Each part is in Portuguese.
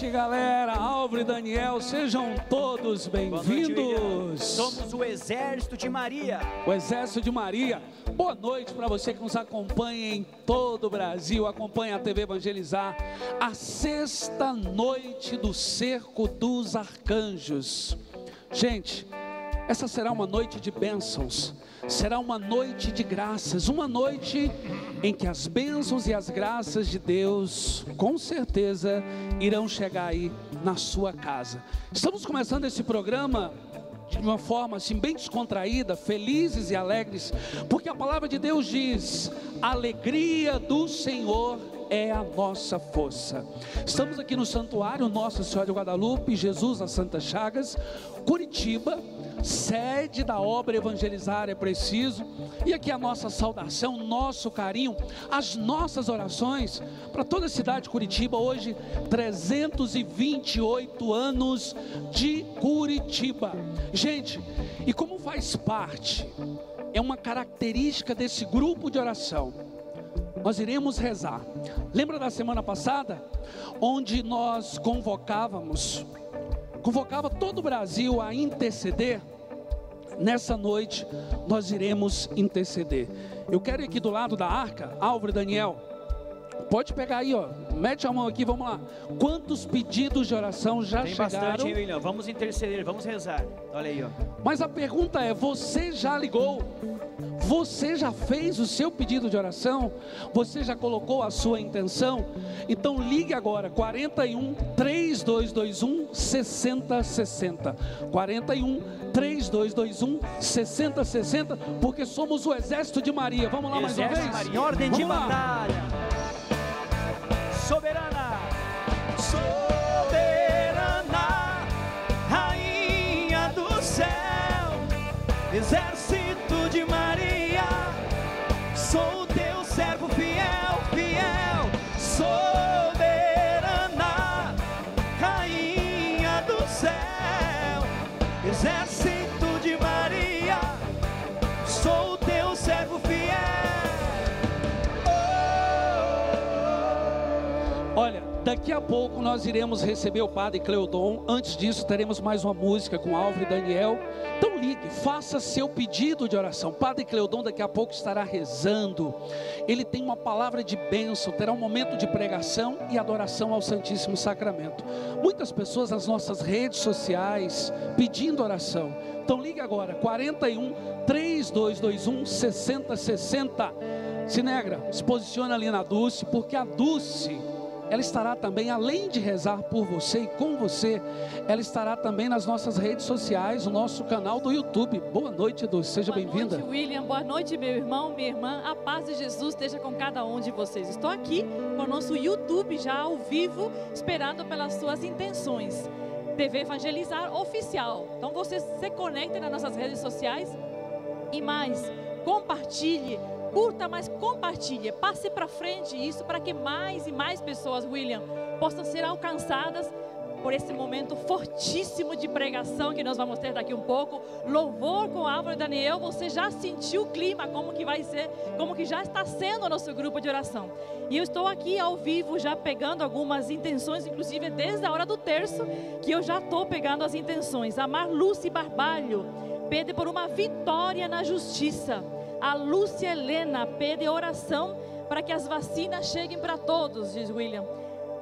noite, galera. Álvaro e Daniel, sejam todos bem-vindos. Somos o exército de Maria. O Exército de Maria. Boa noite para você que nos acompanha em todo o Brasil, acompanha a TV Evangelizar. A sexta noite do Cerco dos Arcanjos. Gente, essa será uma noite de bênçãos, será uma noite de graças, uma noite em que as bênçãos e as graças de Deus, com certeza, irão chegar aí na sua casa. Estamos começando esse programa de uma forma assim bem descontraída, felizes e alegres, porque a palavra de Deus diz: a alegria do Senhor é a nossa força. Estamos aqui no santuário Nossa Senhora de Guadalupe, Jesus nas Santas Chagas, Curitiba, sede da obra Evangelizar é Preciso, e aqui a nossa saudação, nosso carinho, as nossas orações para toda a cidade de Curitiba, hoje 328 anos de Curitiba. Gente, e como faz parte, é uma característica desse grupo de oração, nós iremos rezar. Lembra da semana passada, onde nós convocávamos, convocava todo o Brasil a interceder? Nessa noite nós iremos interceder. Eu quero ir aqui do lado da arca, Álvaro e Daniel. Pode pegar aí, ó. Mete a mão aqui, vamos lá. Quantos pedidos de oração já Tem chegaram? bastante, hein, William? Vamos interceder, vamos rezar. Olha aí, ó. Mas a pergunta é: você já ligou? Você já fez o seu pedido de oração? Você já colocou a sua intenção? Então ligue agora 41 3221 6060. 41 3221 6060, porque somos o exército de Maria. Vamos lá mais uma Exército vez? Maria, em ordem de Vamos lá. batalha. soberana. Daqui a pouco nós iremos receber o Padre Cleodon. Antes disso, teremos mais uma música com Álvaro e Daniel. Então ligue, faça seu pedido de oração. Padre Cleodon daqui a pouco estará rezando. Ele tem uma palavra de bênção, terá um momento de pregação e adoração ao Santíssimo Sacramento. Muitas pessoas nas nossas redes sociais pedindo oração. Então ligue agora, 41 3221 6060. Sinegra, se posiciona ali na Dulce, porque a Dulce ela estará também, além de rezar por você e com você, ela estará também nas nossas redes sociais, no nosso canal do YouTube. Boa noite, Dulce, seja Boa bem-vinda. noite, William. Boa noite, meu irmão, minha irmã. A paz de Jesus esteja com cada um de vocês. Estou aqui com o nosso YouTube já ao vivo, esperando pelas suas intenções. TV Evangelizar Oficial. Então você se conecta nas nossas redes sociais e mais, compartilhe, curta, mas compartilhe. Passe para frente isso para que mais e mais pessoas, William, possam ser alcançadas por esse momento fortíssimo de pregação que nós vamos ter daqui um pouco. Louvor com Álvaro e Daniel, você já sentiu o clima, como que vai ser, como que já está sendo o nosso grupo de oração. E eu estou aqui ao vivo já pegando algumas intenções, inclusive desde a hora do terço, que eu já estou pegando as intenções. A Marluce Barbalho pede por uma vitória na justiça. A Lúcia Helena pede oração para que as vacinas cheguem para todos, diz William.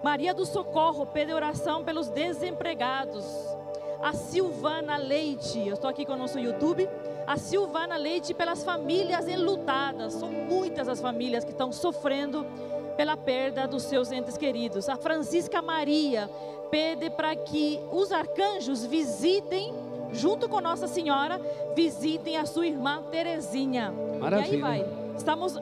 Maria do Socorro pede oração pelos desempregados. A Silvana Leite, eu estou aqui com o nosso YouTube. A Silvana Leite pelas famílias enlutadas. São muitas as famílias que estão sofrendo pela perda dos seus entes queridos. A Francisca Maria pede para que os arcanjos visitem, junto com Nossa Senhora, visitem a sua irmã Terezinha. E Maravilha. aí vai. Estamos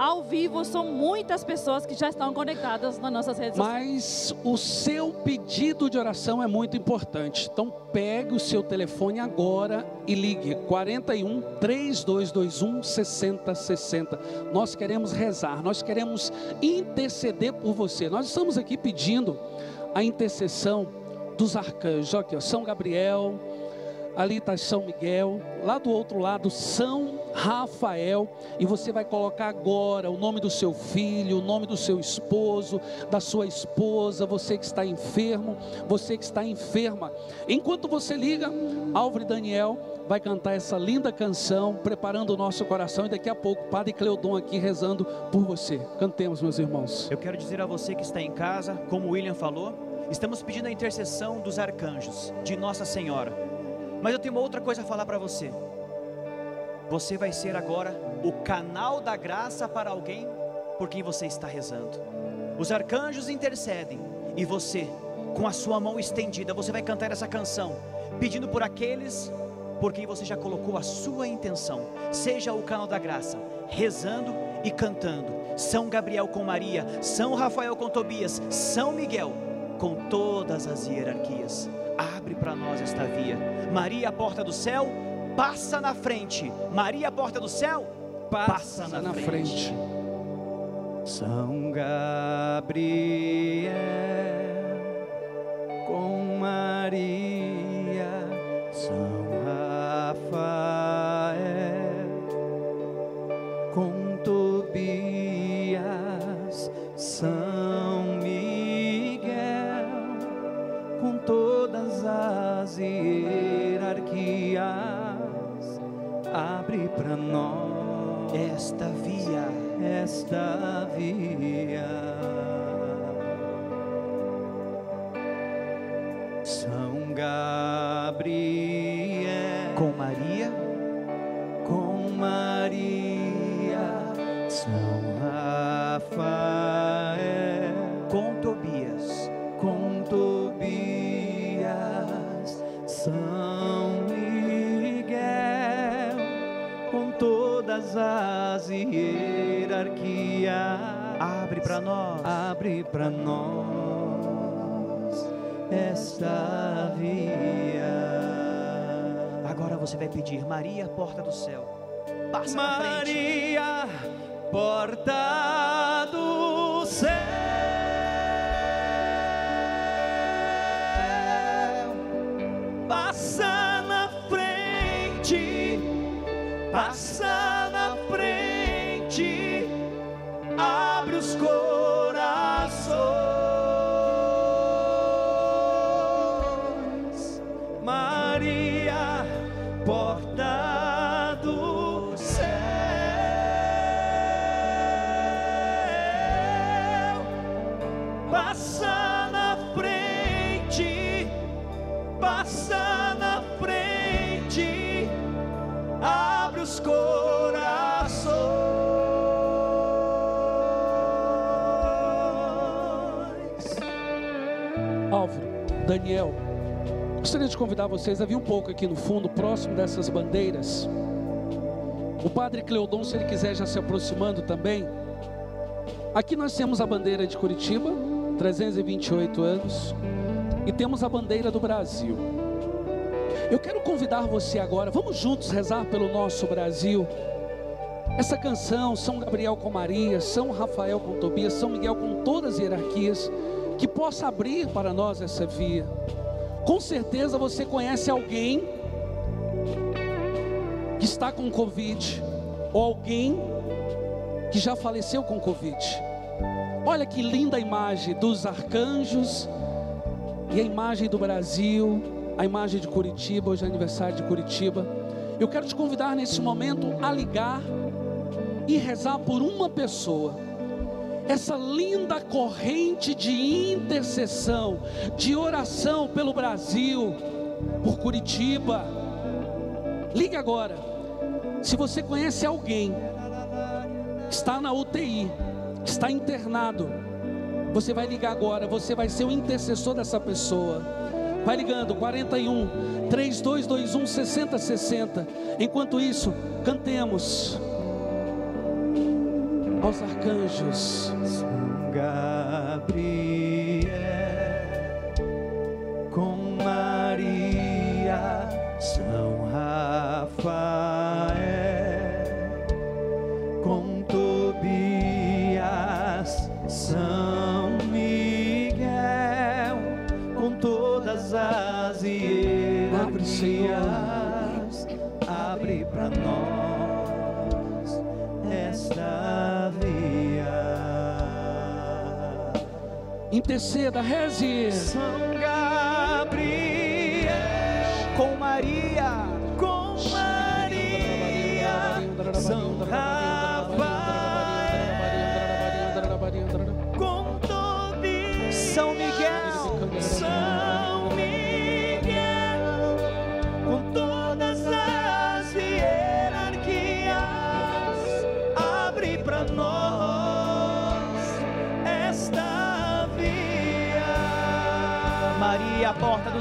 ao vivo, são muitas pessoas que já estão conectadas nas nossas redes sociais. Mas o seu pedido de oração é muito importante. Então pegue o seu telefone agora e ligue 41 3221 6060. Nós queremos rezar, nós queremos interceder por você. Nós estamos aqui pedindo a intercessão dos arcanjos. Aqui, ó, São Gabriel, ali está São Miguel, lá do outro lado São Rafael, e você vai colocar agora o nome do seu filho, o nome do seu esposo, da sua esposa, você que está enfermo, você que está enferma. Enquanto você liga, Álvaro e Daniel vai cantar essa linda canção, preparando o nosso coração, e daqui a pouco, Padre Cleodon aqui rezando por você. Cantemos, meus irmãos. Eu quero dizer a você que está em casa, como o William falou, estamos pedindo a intercessão dos arcanjos, de Nossa Senhora. Mas eu tenho uma outra coisa a falar para você. Você vai ser agora o canal da graça para alguém por quem você está rezando. Os arcanjos intercedem e você, com a sua mão estendida, você vai cantar essa canção, pedindo por aqueles por quem você já colocou a sua intenção. Seja o canal da graça, rezando e cantando. São Gabriel com Maria, São Rafael com Tobias, São Miguel com todas as hierarquias. Abre para nós esta via. Maria, a porta do céu, passa na frente. Maria, a porta do céu, passa, na, na frente. frente. São Gabriel com Maria, São Rafael abre para nós Esta via. esta via. São Gabriel Com Maria, com Maria, São as hierarquias. Abre para nós. Abre para nós esta via. Agora você vai pedir, Maria, porta do céu. Passa na frente. Maria, porta do céu, passa na frente, passa Daniel, gostaria de convidar vocês a vir um pouco aqui no fundo, próximo dessas bandeiras. O padre Cleodon, se ele quiser já se aproximando também. Aqui nós temos a bandeira de Curitiba, 328 anos, e temos a bandeira do Brasil. Eu quero convidar você agora, vamos juntos rezar pelo nosso Brasil. Essa canção, São Gabriel com Maria, São Rafael com Tobias, São Miguel com todas as hierarquias, que possa abrir para nós essa via. Com certeza você conhece alguém que está com Covid, ou alguém que já faleceu com Covid. Olha que linda imagem dos arcanjos e a imagem do Brasil, a imagem de Curitiba, hoje é aniversário de Curitiba. Eu quero te convidar nesse momento a ligar e rezar por uma pessoa. Essa linda corrente de intercessão, de oração pelo Brasil, por Curitiba. Ligue agora. Se você conhece alguém está na UTI, está internado, você vai ligar agora, você vai ser o intercessor dessa pessoa. Vai ligando 41 3221 6060. Enquanto isso, cantemos aos arcanjos. São Gabriel com Maria, São Rafael Interceda, reze. São Gabriel Com Maria. com Maria, São Rafael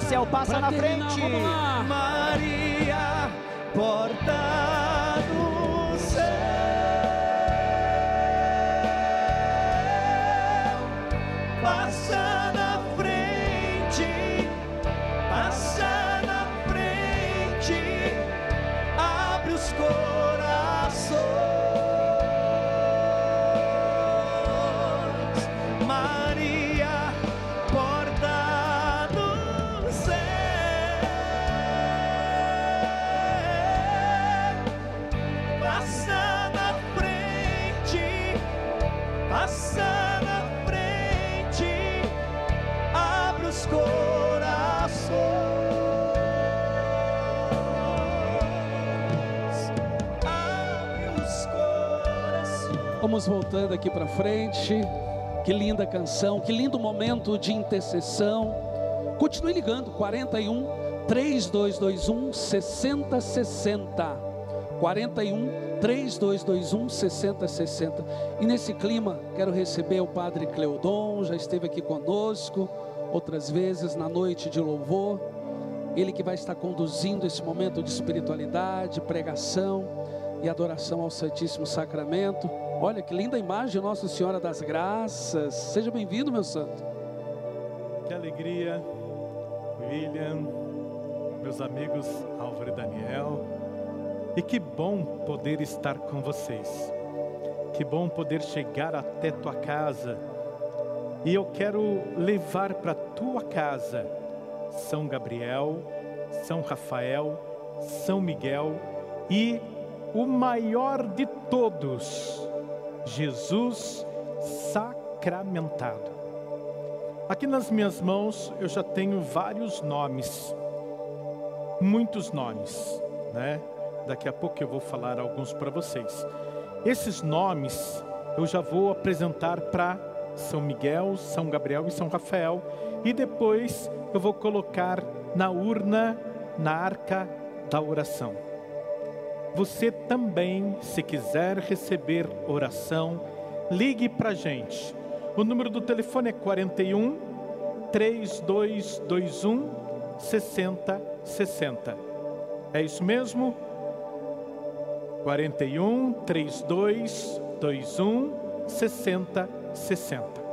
céu, passa Pra na terminar, frente. Maria, porta Vamos voltando aqui para frente. Que linda canção, que lindo momento de intercessão. Continue ligando 41 3221 6060. 41 3221 6060. E nesse clima, quero receber o Padre Cleodon, já esteve aqui conosco outras vezes na noite de louvor. Ele que vai estar conduzindo esse momento de espiritualidade, pregação e adoração ao Santíssimo Sacramento. Olha que linda imagem, Nossa Senhora das Graças. Seja bem-vindo, meu santo. Que alegria, William, meus amigos Álvaro e Daniel. E que bom poder estar com vocês. Que bom poder chegar até tua casa. E eu quero levar para tua casa São Gabriel, São Rafael, São Miguel e o maior de todos, Jesus sacramentado. Aqui nas minhas mãos eu já tenho vários nomes, muitos nomes, né? Daqui a pouco eu vou falar alguns para vocês. Esses nomes eu já vou apresentar para São Miguel, São Gabriel e São Rafael, e depois eu vou colocar na urna, na arca da oração. Você também, se quiser receber oração, ligue para a gente. O número do telefone é 41 3221 6060. É isso mesmo? 41 3221 6060.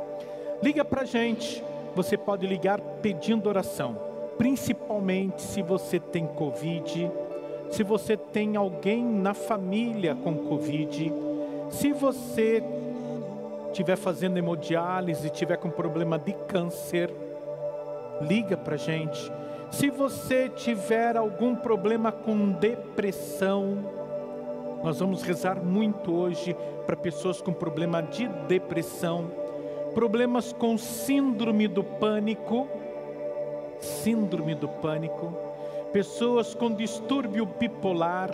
Liga para a gente. Você pode ligar pedindo oração, principalmente se você tem Covid se você tem alguém na família com Covid, se você estiver fazendo hemodiálise, estiver com problema de câncer, liga para gente. Se você tiver algum problema com depressão, nós vamos rezar muito hoje para pessoas com problema de depressão, problemas com síndrome do pânico, síndrome do pânico pessoas com distúrbio bipolar,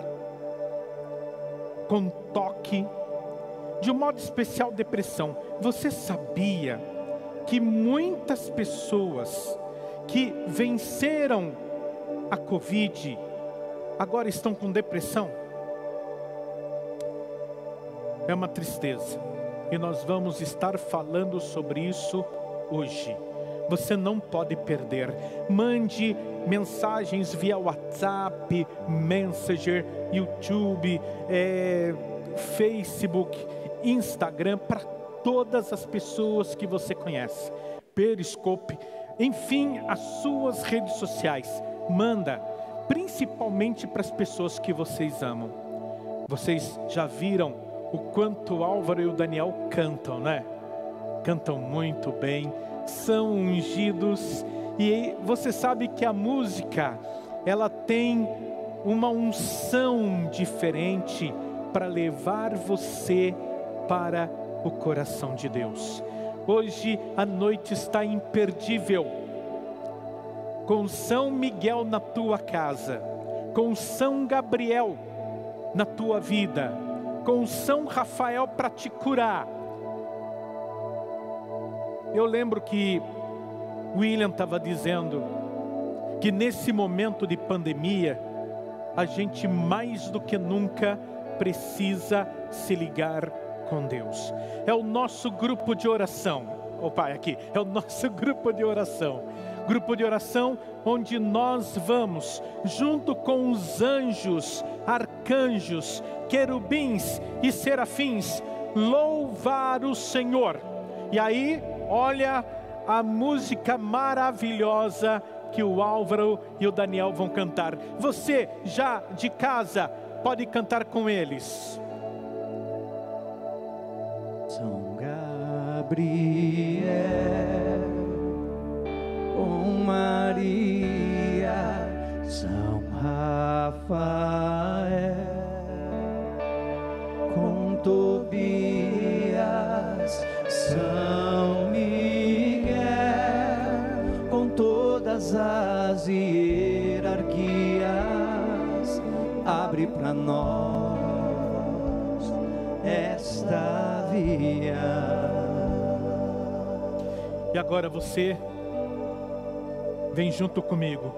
com toque, de um modo especial depressão. Você sabia que muitas pessoas que venceram a Covid agora estão com depressão? É uma tristeza. E nós vamos estar falando sobre isso hoje. Você não pode perder. Mande mensagens via WhatsApp, Messenger, YouTube, é, Facebook, Instagram para todas as pessoas que você conhece. Periscope, enfim, as suas redes sociais. Manda, principalmente para as pessoas que vocês amam. Vocês já viram o quanto o Álvaro e o Daniel cantam, né? Cantam muito bem, são ungidos e você sabe que a música, ela tem uma unção diferente para levar você para o coração de Deus. Hoje a noite está imperdível. Com São Miguel na tua casa, com São Gabriel na tua vida, com São Rafael para te curar. Eu lembro que William estava dizendo que nesse momento de pandemia, a gente mais do que nunca precisa se ligar com Deus. É o nosso grupo de oração. O Pai aqui, é o nosso grupo de oração. Grupo de oração onde nós vamos, junto com os anjos, arcanjos, querubins e serafins, louvar o Senhor. E aí, olha a música maravilhosa que o Álvaro e o Daniel vão cantar. Você já de casa pode cantar com eles. São Gabriel com Maria, São Rafael com Tobias, São todas as hierarquias, abre para nós esta via. E agora você vem junto comigo,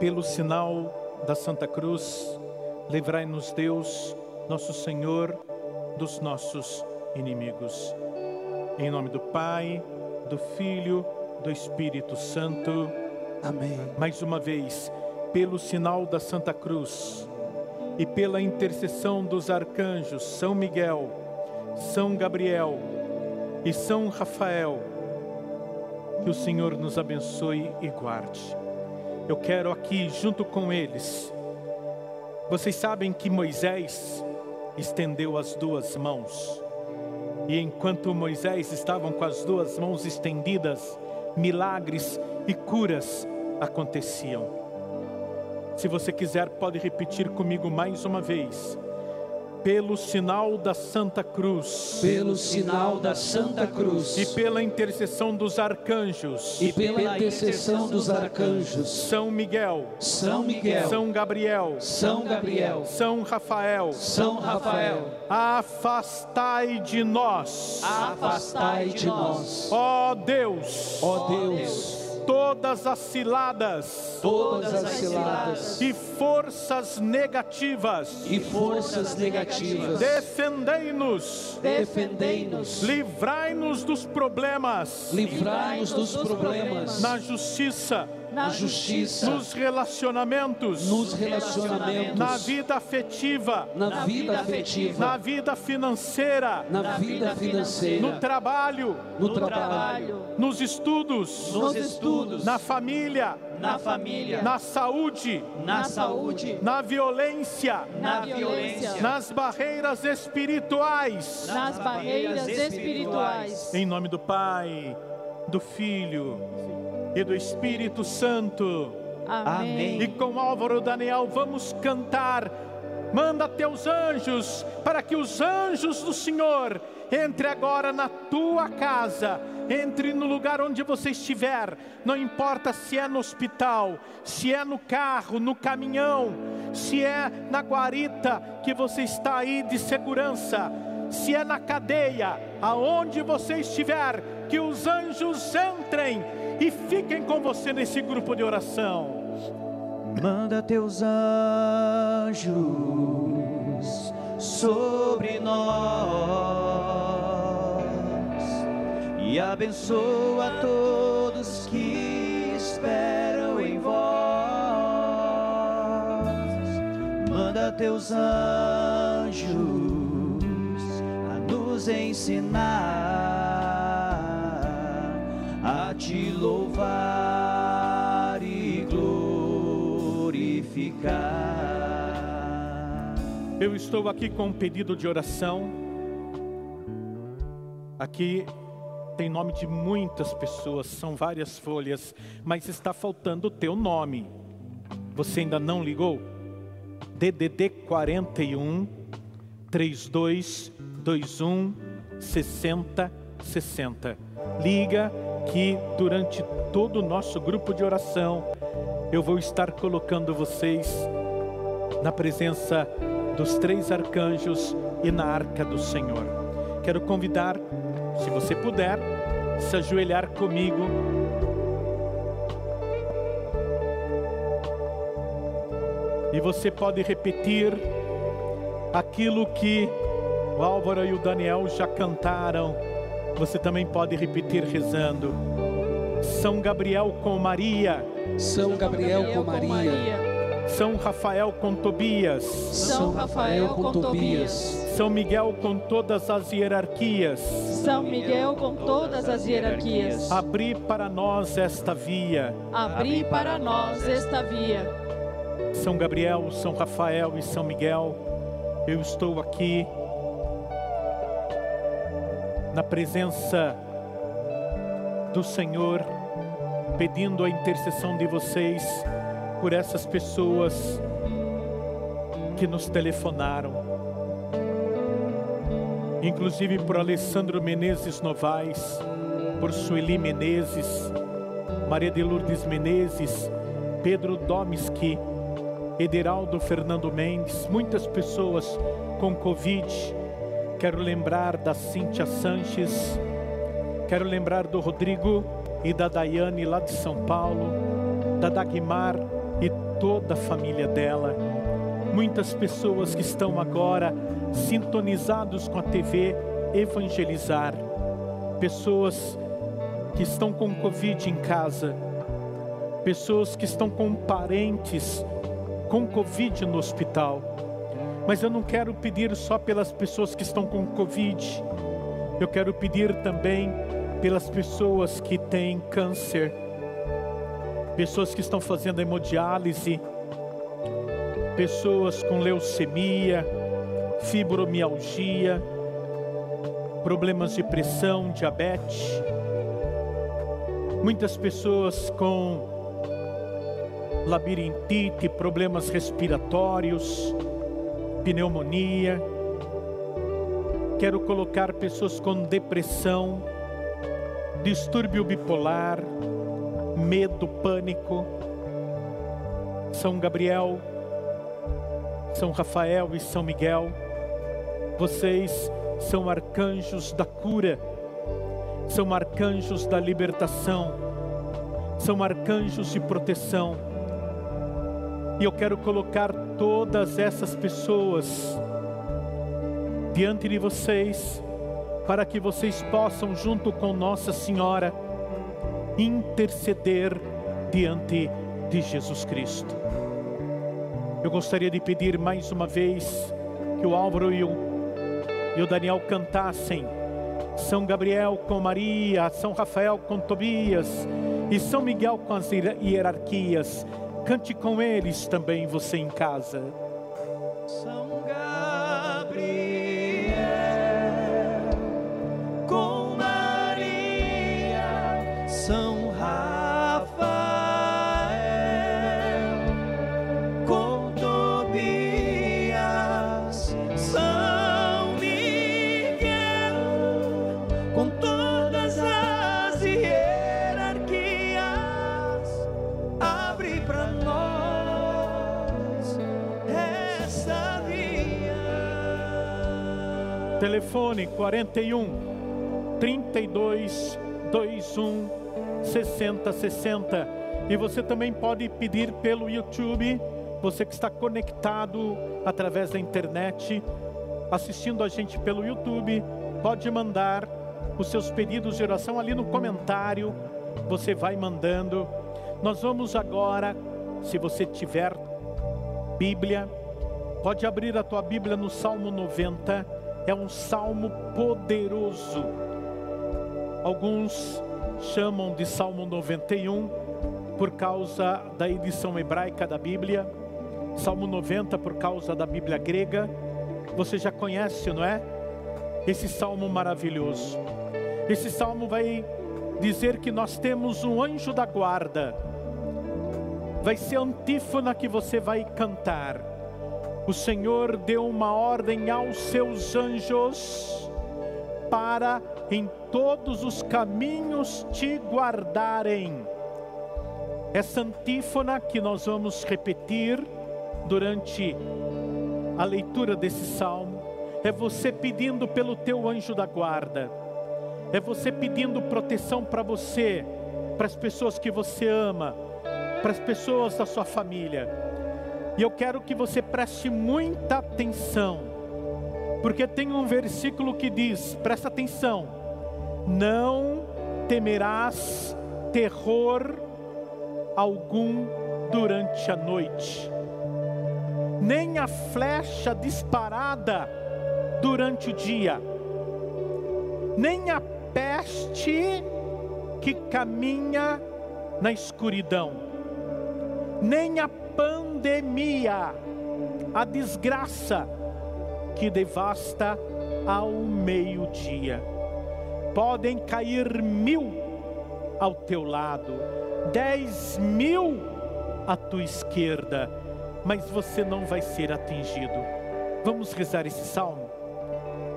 pelo sinal da Santa Cruz, livrai-nos Deus, nosso Senhor, dos nossos inimigos. Em nome do Pai, do Filho, do Espírito Santo. Amém. Mais uma vez, pelo sinal da Santa Cruz e pela intercessão dos arcanjos São Miguel, São Gabriel e São Rafael, que o Senhor nos abençoe e guarde. Eu quero aqui, junto com eles, vocês sabem que Moisés estendeu as duas mãos. E enquanto Moisés estavam com as duas mãos estendidas, milagres e curas aconteciam. Se você quiser, pode repetir comigo mais uma vez. Pelo sinal da Santa Cruz, pelo sinal da Santa Cruz, e pela intercessão dos arcanjos, e pela intercessão dos arcanjos, São Miguel, São Miguel, São Gabriel, São Gabriel, São Rafael, São Rafael, afastai de nós, afastai de nós, ó Deus, ó Deus todas as ciladas, todas as ciladas. E forças negativas, e forças negativas. Defendei-nos, defendei-nos, livrai-nos dos problemas, livrai-nos dos problemas. Na justiça na justiça, nos relacionamentos, nos relacionamentos, na vida afetiva, na vida afetiva, na vida financeira, na vida financeira, no trabalho, no trabalho, nos estudos, nos estudos, na família, na família, na saúde, na saúde, na violência, na violência, nas barreiras espirituais, nas barreiras espirituais. Em nome do Pai, do Filho e do Espírito Santo. Amém. E com Álvaro Daniel vamos cantar. Manda teus anjos para que os anjos do Senhor entre agora na tua casa, entre no lugar onde você estiver, não importa se é no hospital, se é no carro, no caminhão, se é na guarita que você está aí de segurança, se é na cadeia, aonde você estiver, que os anjos entrem e fiquem com você nesse grupo de oração. Manda teus anjos sobre nós e abençoa todos que esperam em vós. Manda teus anjos a nos ensinar a te louvar e glorificar. Eu estou aqui com um pedido de oração. Aqui tem nome de muitas pessoas, são várias folhas, mas está faltando o teu nome. Você ainda não ligou? DDD 41 3221 60 60. Liga que durante todo o nosso grupo de oração eu vou estar colocando vocês na presença dos três arcanjos e na arca do Senhor. Quero convidar, se você puder, se ajoelhar comigo. E você pode repetir aquilo que o Álvaro e o Daniel já cantaram. Você também pode repetir rezando. São Gabriel com Maria. São Gabriel com Maria. São Rafael com Tobias. São Rafael com Tobias. São Miguel com todas as hierarquias. São Miguel com todas as hierarquias. Abri para nós esta via. Abri para nós esta via. São Gabriel, São Rafael e São Miguel, eu estou aqui na presença do Senhor, pedindo a intercessão de vocês por essas pessoas que nos telefonaram, inclusive por Alessandro Menezes Novaes, por Sueli Menezes, Maria de Lourdes Menezes, Pedro Domiski, Ederaldo Fernando Mendes, muitas pessoas com Covid. Quero lembrar da Cíntia Sanches, quero lembrar do Rodrigo e da Daiane lá de São Paulo, da Dagmar e toda a família dela. Muitas pessoas que estão agora sintonizados com a TV Evangelizar, pessoas que estão com Covid em casa. pessoas que estão com parentes com Covid no hospital. Mas eu não quero pedir só pelas pessoas que estão com Covid, eu quero pedir também pelas pessoas que têm câncer, pessoas que estão fazendo hemodiálise, pessoas com leucemia, fibromialgia, problemas de pressão, diabetes, muitas pessoas com labirintite, problemas respiratórios, pneumonia. Quero colocar pessoas com depressão, distúrbio bipolar, medo, pânico. São Gabriel, São Rafael e São Miguel, vocês são arcanjos da cura, são arcanjos da libertação, são arcanjos de proteção e eu quero colocar todas essas pessoas diante de vocês, para que vocês possam, junto com Nossa Senhora, interceder diante de Jesus Cristo. Eu gostaria de pedir mais uma vez que o Álvaro e o, e o Daniel cantassem São Gabriel com Maria, São Rafael com Tobias e São Miguel com as hierarquias Cante com eles também você em casa. Telefone 41 32 21 60 60. E você também pode pedir pelo YouTube, você que está conectado através da internet, assistindo a gente pelo YouTube, pode mandar os seus pedidos de oração ali no comentário. Você vai mandando. Nós vamos agora, se você tiver Bíblia, pode abrir a tua Bíblia no Salmo 90. É um salmo poderoso. Alguns chamam de Salmo 91 por causa da edição hebraica da Bíblia, Salmo 90 por causa da Bíblia grega. Você já conhece, não é? Esse salmo maravilhoso. Esse salmo vai dizer que nós temos um anjo da guarda. Vai ser a antífona que você vai cantar. O Senhor deu uma ordem aos seus anjos para em todos os caminhos te guardarem. Essa antífona que nós vamos repetir durante a leitura desse salmo é você pedindo pelo teu anjo da guarda, é você pedindo proteção para você, para as pessoas que você ama, para as pessoas da sua família. E eu quero que você preste muita atenção, porque tem um versículo que diz: presta atenção, não temerás terror algum durante a noite, nem a flecha disparada durante o dia, nem a peste que caminha na escuridão, nem a pandemia, a desgraça que devasta ao meio-dia. Podem cair mil ao teu lado, dez mil à tua esquerda, mas você não vai ser atingido. Vamos rezar esse salmo?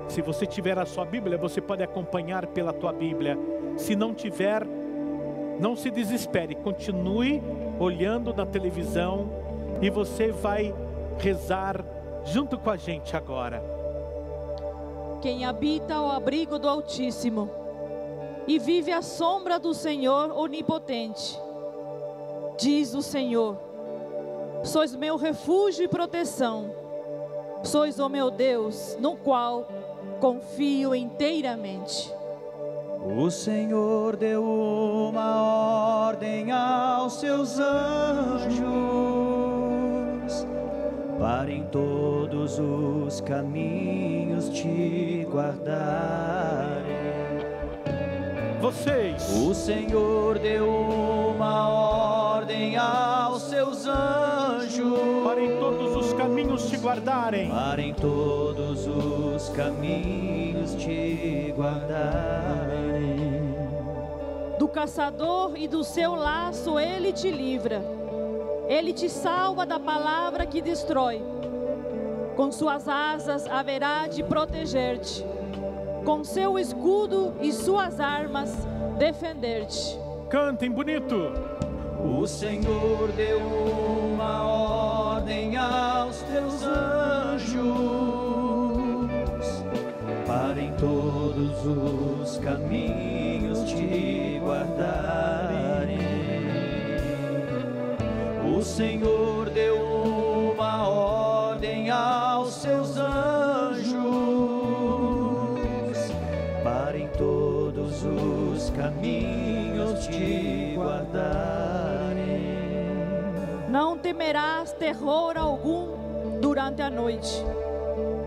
Se você tiver a sua Bíblia, você pode acompanhar pela tua Bíblia. Se não tiver, não se desespere, continue olhando na televisão e você vai rezar junto com a gente agora. Quem habita ao abrigo do Altíssimo e vive à sombra do Senhor onipotente, diz o Senhor: Sois meu refúgio e proteção, sois o meu Deus, no qual confio inteiramente. O Senhor deu uma ordem aos seus anjos para em todos os caminhos te guardarem. Vocês, O Senhor deu uma ordem aos seus anjos para em todos os caminhos te guardarem. para em todos os caminhos te guardarem. Do caçador e do seu laço ele te livra. Ele te salva da palavra que destrói. Com suas asas haverá de proteger-te. Com seu escudo e suas armas defender-te. Cantem bonito. O Senhor deu uma ordem aos teus anjos para em todos os caminhos te guardarem. O Senhor temerás terror algum durante a noite,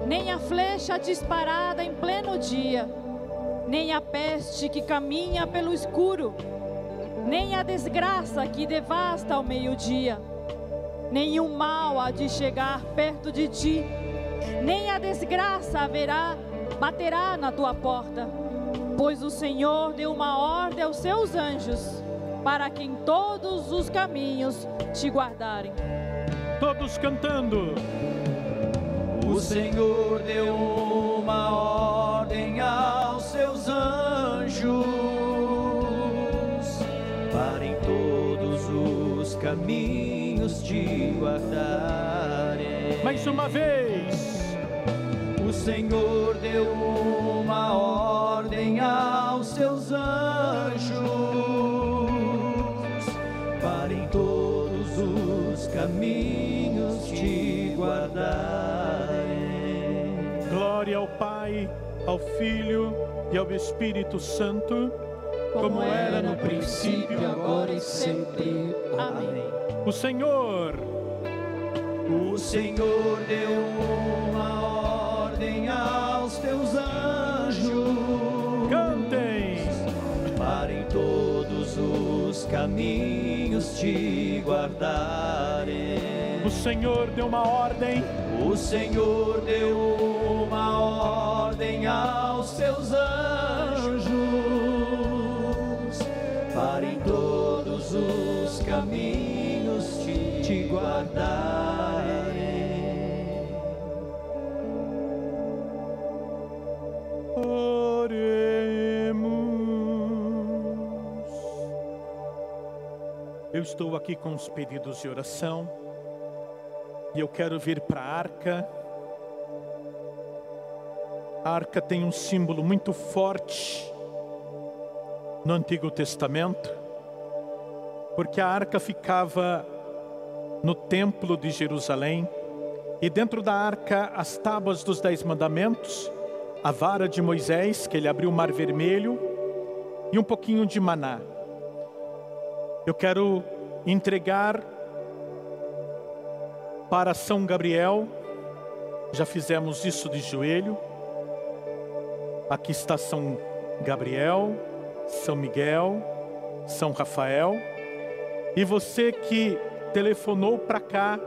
nem a flecha disparada em pleno dia, nem a peste que caminha pelo escuro, nem a desgraça que devasta ao meio-dia. Nenhum mal há de chegar perto de ti, nem a desgraça haverá, baterá na tua porta. Pois o Senhor deu uma ordem aos seus anjos, para que em todos os caminhos te guardarem. Todos cantando. O Senhor deu uma ordem aos seus anjos para em todos os caminhos te guardarem. Mais uma vez. O Senhor deu uma ordem aos seus anjos Glória ao Pai, ao Filho e ao Espírito Santo, como era no princípio, agora e sempre. Amém. o Senhor O Senhor deu uma ordem aos teus anjos cantem. para em todos os caminhos te guardarem. O Senhor deu uma ordem. O Senhor deu uma ordem aos seus anjos para em todos os caminhos te, te guardarem. Oremos. Eu estou aqui com os pedidos de oração e eu quero vir para a arca. A arca tem um símbolo muito forte no Antigo Testamento, porque a arca ficava no templo de Jerusalém e dentro da arca as tábuas dos Dez Mandamentos, a vara de Moisés, que ele abriu o Mar Vermelho, e um pouquinho de maná. Eu quero entregar para São Gabriel, já fizemos isso de joelho. Aqui está São Gabriel, São Miguel, São Rafael. E você que telefonou para cá,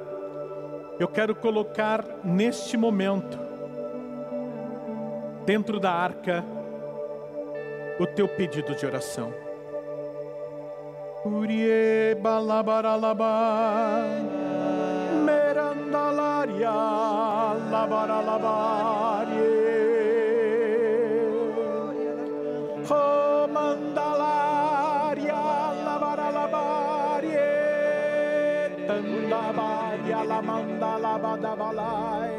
eu quero colocar neste momento, dentro da arca, o teu pedido de oração. Urie talaria labara labarie. Oh mandalaria labara labarie. Tandabaria la mandala badabalai.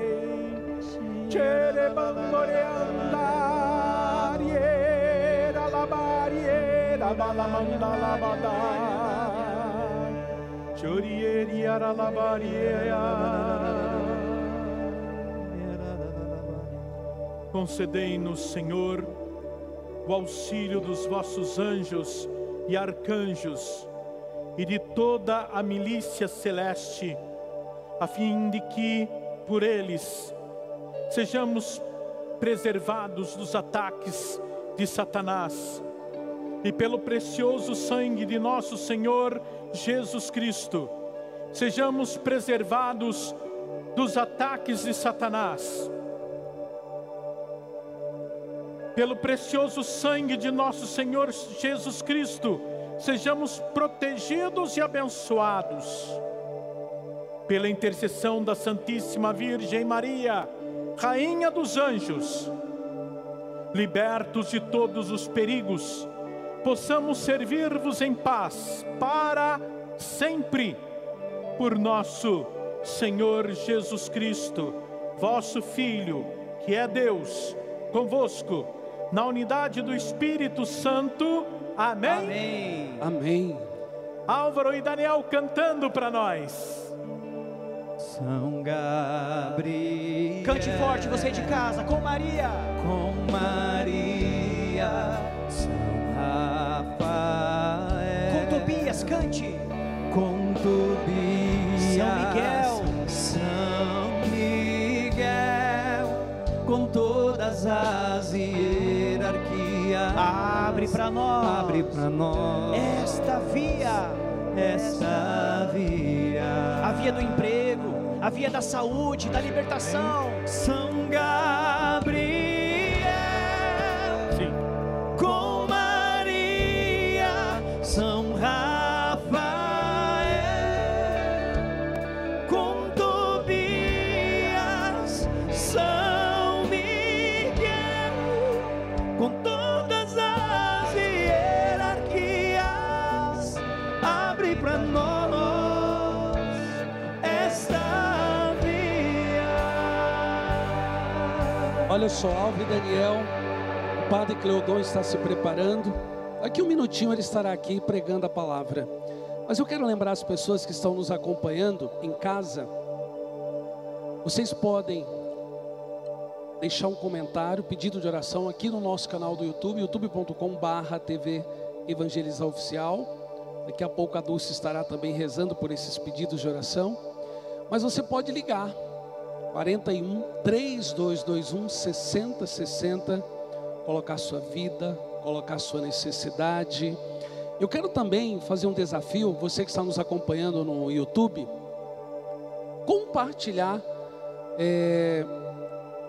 Cere bandore andarie la labarie la mandala badai. Concedei-nos, Senhor, o auxílio dos vossos anjos e arcanjos e de toda a milícia celeste, a fim de que, por eles, sejamos preservados dos ataques de Satanás e pelo precioso sangue de nosso Senhor Jesus Cristo, sejamos preservados dos ataques de Satanás. Pelo precioso sangue de nosso Senhor Jesus Cristo, sejamos protegidos e abençoados. Pela intercessão da Santíssima Virgem Maria, Rainha dos Anjos, libertos de todos os perigos, possamos servir-vos em paz para sempre, por nosso Senhor Jesus Cristo, vosso Filho, que é Deus, convosco, na unidade do Espírito Santo. Amém. Amém. Amém. Álvaro e Daniel cantando para nós. São Gabriel. Cante forte, você de casa, com Maria. Com Maria. Tobias, cante. Com Tobias. São Miguel. São Miguel. Com todas as hierarquias. Abre para nós. Abre para nós. Esta via. Esta via. A via do emprego, a via da saúde, da libertação. São Gabriel. Via. Olha só, Alvo e Daniel, o Padre Cleodon está se preparando. Daqui um minutinho ele estará aqui pregando a palavra. Mas eu quero lembrar as pessoas que estão nos acompanhando em casa. Vocês podem deixar um comentário, pedido de oração aqui no nosso canal do YouTube, youtube.com/barra TV Evangelizar Oficial. Daqui a pouco a Dulce estará também rezando por esses pedidos de oração. Mas você pode ligar 41 3221 6060, colocar sua vida, colocar sua necessidade. Eu quero também fazer um desafio, você que está nos acompanhando no YouTube, compartilhar é,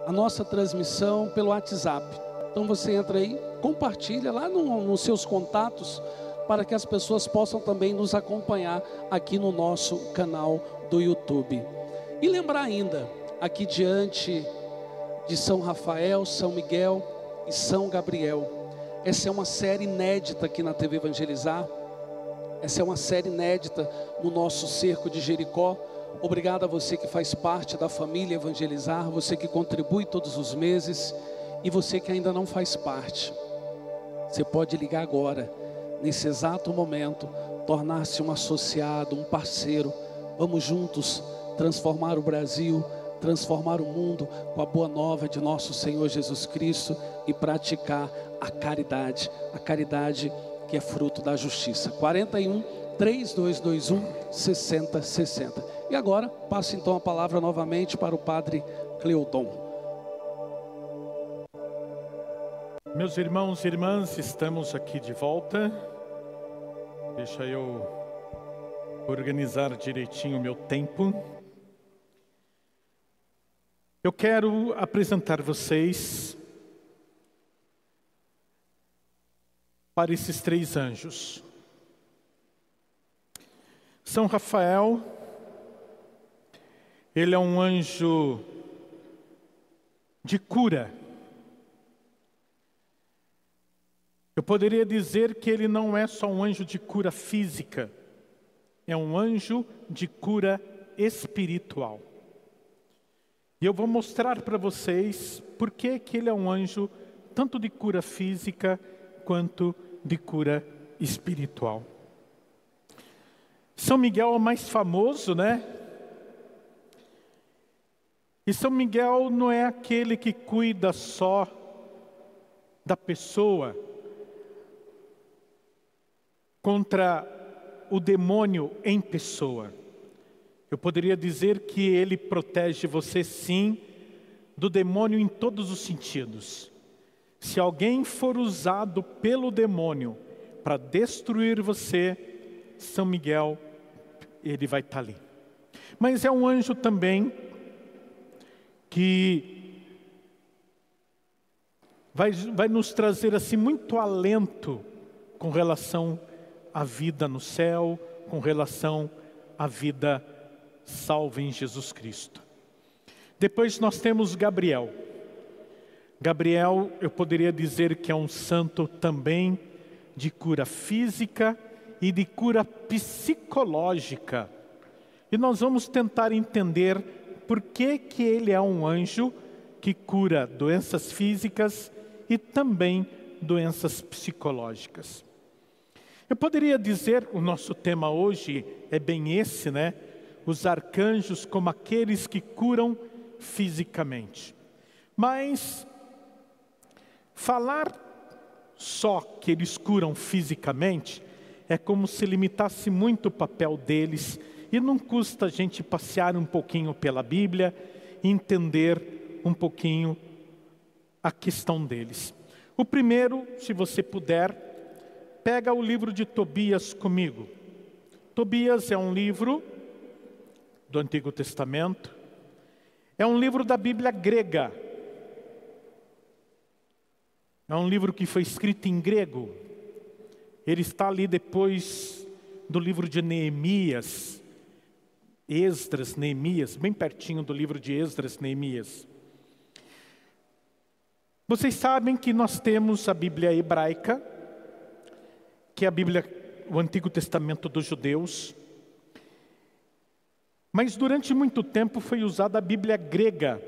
a nossa transmissão pelo WhatsApp. Então você entra aí, compartilha lá no, nos seus contatos para que as pessoas possam também nos acompanhar aqui no nosso canal do YouTube. E lembrar ainda, aqui diante de São Rafael, São Miguel e São Gabriel. Essa é uma série inédita aqui na TV Evangelizar. Essa é uma série inédita no nosso cerco de Jericó. Obrigado a você que faz parte da família Evangelizar, você que contribui todos os meses e você que ainda não faz parte. Você pode ligar agora, nesse exato momento, tornar-se um associado, um parceiro. Vamos juntos transformar o Brasil, transformar o mundo com a boa nova de nosso Senhor Jesus Cristo e praticar a caridade, a caridade que é fruto da justiça. 41 3221 6060. E agora, passo então a palavra novamente para o Padre Cleodon. Meus irmãos e irmãs, estamos aqui de volta. Deixa eu organizar direitinho o meu tempo. Eu quero apresentar vocês para esses três anjos. São Rafael, ele é um anjo de cura. Eu poderia dizer que ele não é só um anjo de cura física, é um anjo de cura espiritual. E eu vou mostrar para vocês por que, ele é um anjo tanto de cura física quanto de cura espiritual. São Miguel é o mais famoso, né? E São Miguel não é aquele que cuida só da pessoa contra o demônio em pessoa. Eu poderia dizer que ele protege você sim do demônio em todos os sentidos. Se alguém for usado pelo demônio para destruir você, São Miguel, ele vai estar ali. Mas é um anjo também que vai, vai nos trazer assim muito alento com relação à vida no céu, com relação à vida salva em Jesus Cristo. Depois nós temos Gabriel. Gabriel, eu poderia dizer que é um santo também de cura física e de cura psicológica. E nós vamos tentar entender por que, que ele é um anjo que cura doenças físicas e também doenças psicológicas. Eu poderia dizer, o nosso tema hoje é bem esse, né? Os arcanjos como aqueles que curam fisicamente. Mas falar só que eles curam fisicamente é como se limitasse muito o papel deles e não custa a gente passear um pouquinho pela Bíblia e entender um pouquinho a questão deles. O primeiro, se você puder, pega o livro de Tobias comigo. Tobias é um livro do Antigo Testamento, é um livro da Bíblia grega. É um livro que foi escrito em grego. Ele está ali depois do livro de Neemias, Esdras, Neemias, bem pertinho do livro de Esdras, Neemias. Vocês sabem que nós temos a Bíblia hebraica, que é a Bíblia, o Antigo Testamento dos judeus. Mas durante muito tempo foi usada a Bíblia grega,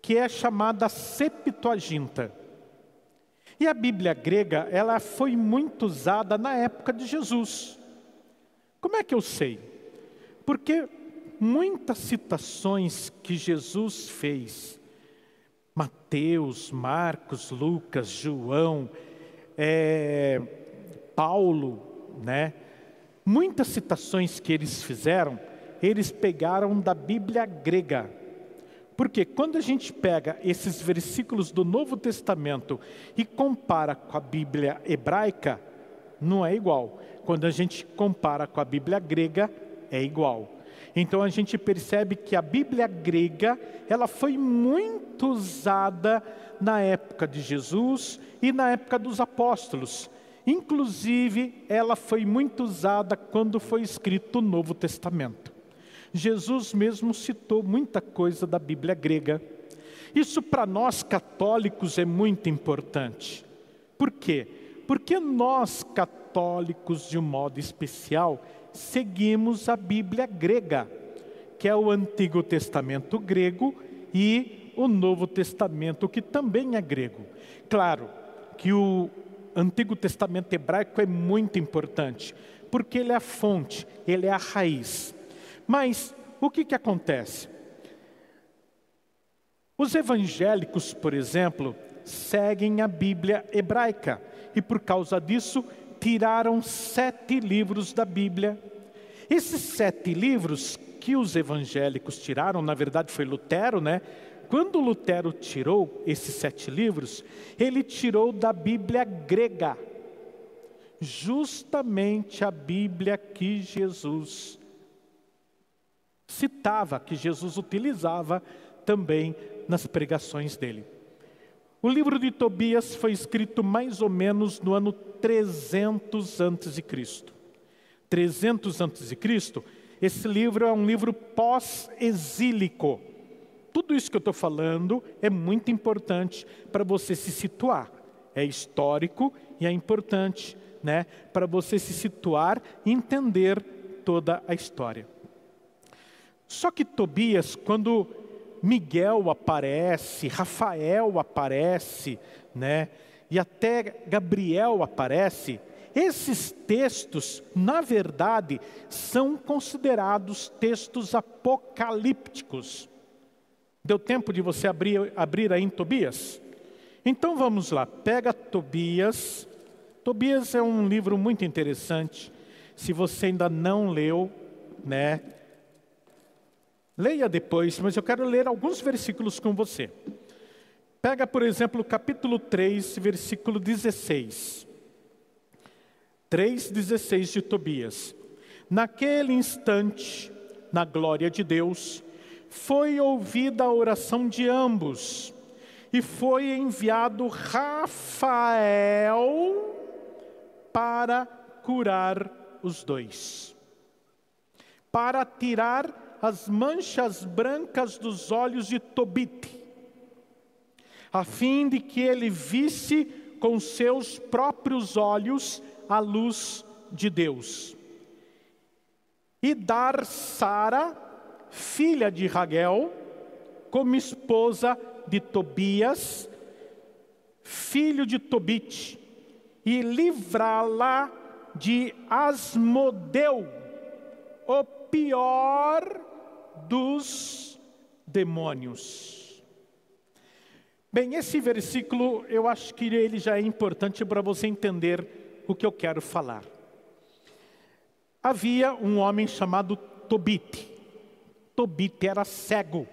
que é chamada Septuaginta. E a Bíblia grega, ela foi muito usada na época de Jesus. Como é que eu sei? Porque muitas citações que Jesus fez, Mateus, Marcos, Lucas, João, é, Paulo, né? Muitas citações que eles fizeram, eles pegaram da Bíblia grega. Porque quando a gente pega esses versículos do Novo Testamento e compara com a Bíblia hebraica, não é igual. Quando a gente compara com a Bíblia grega, é igual. Então a gente percebe que a Bíblia grega, ela foi muito usada na época de Jesus e na época dos apóstolos. Inclusive, ela foi muito usada quando foi escrito o Novo Testamento. Jesus mesmo citou muita coisa da Bíblia grega. Isso para nós católicos é muito importante. Por quê? Porque nós católicos, de um modo especial, seguimos a Bíblia grega, que é o Antigo Testamento grego e o Novo Testamento, que também é grego. Claro que o Antigo Testamento hebraico é muito importante, porque ele é a fonte, ele é a raiz. Mas o que, que acontece? Os evangélicos, por exemplo, seguem a Bíblia hebraica e por causa disso tiraram sete livros da Bíblia. Esses sete livros que os evangélicos tiraram, na verdade foi Lutero, né? Quando Lutero tirou esses sete livros, ele tirou da Bíblia grega, justamente a Bíblia que Jesus citava, que Jesus utilizava também nas pregações dele. O livro de Tobias foi escrito mais ou menos no ano 300 antes de Cristo. 300 antes de Cristo, esse livro é um livro pós-exílico tudo isso que eu estou falando é muito importante para você se situar. É histórico e é importante, né, para você se situar e entender toda a história. Só que Tobias, quando Miguel aparece, Rafael aparece, né, e até Gabriel aparece, esses textos, na verdade, são considerados textos apocalípticos. Deu tempo de você abrir, abrir aí em Tobias? Então vamos lá, pega Tobias. Tobias é um livro muito interessante. Se você ainda não leu, né? Leia depois, mas eu quero ler alguns versículos com você. Pega, por exemplo, capítulo 3, versículo 16. 3,16 de Tobias. Naquele instante, na glória de Deus, foi ouvida a oração de ambos, e foi enviado Rafael para curar os dois, para tirar as manchas brancas dos olhos de Tobite, a fim de que ele visse com seus próprios olhos a luz de Deus. E dar Sara, filha de Raguel, como esposa de Tobias, filho de Tobite, e livrá-la de Asmodeu, o pior dos demônios. Bem, esse versículo eu acho que ele já é importante para você entender o que eu quero falar. Havia um homem chamado Tobite. Tobite era cego.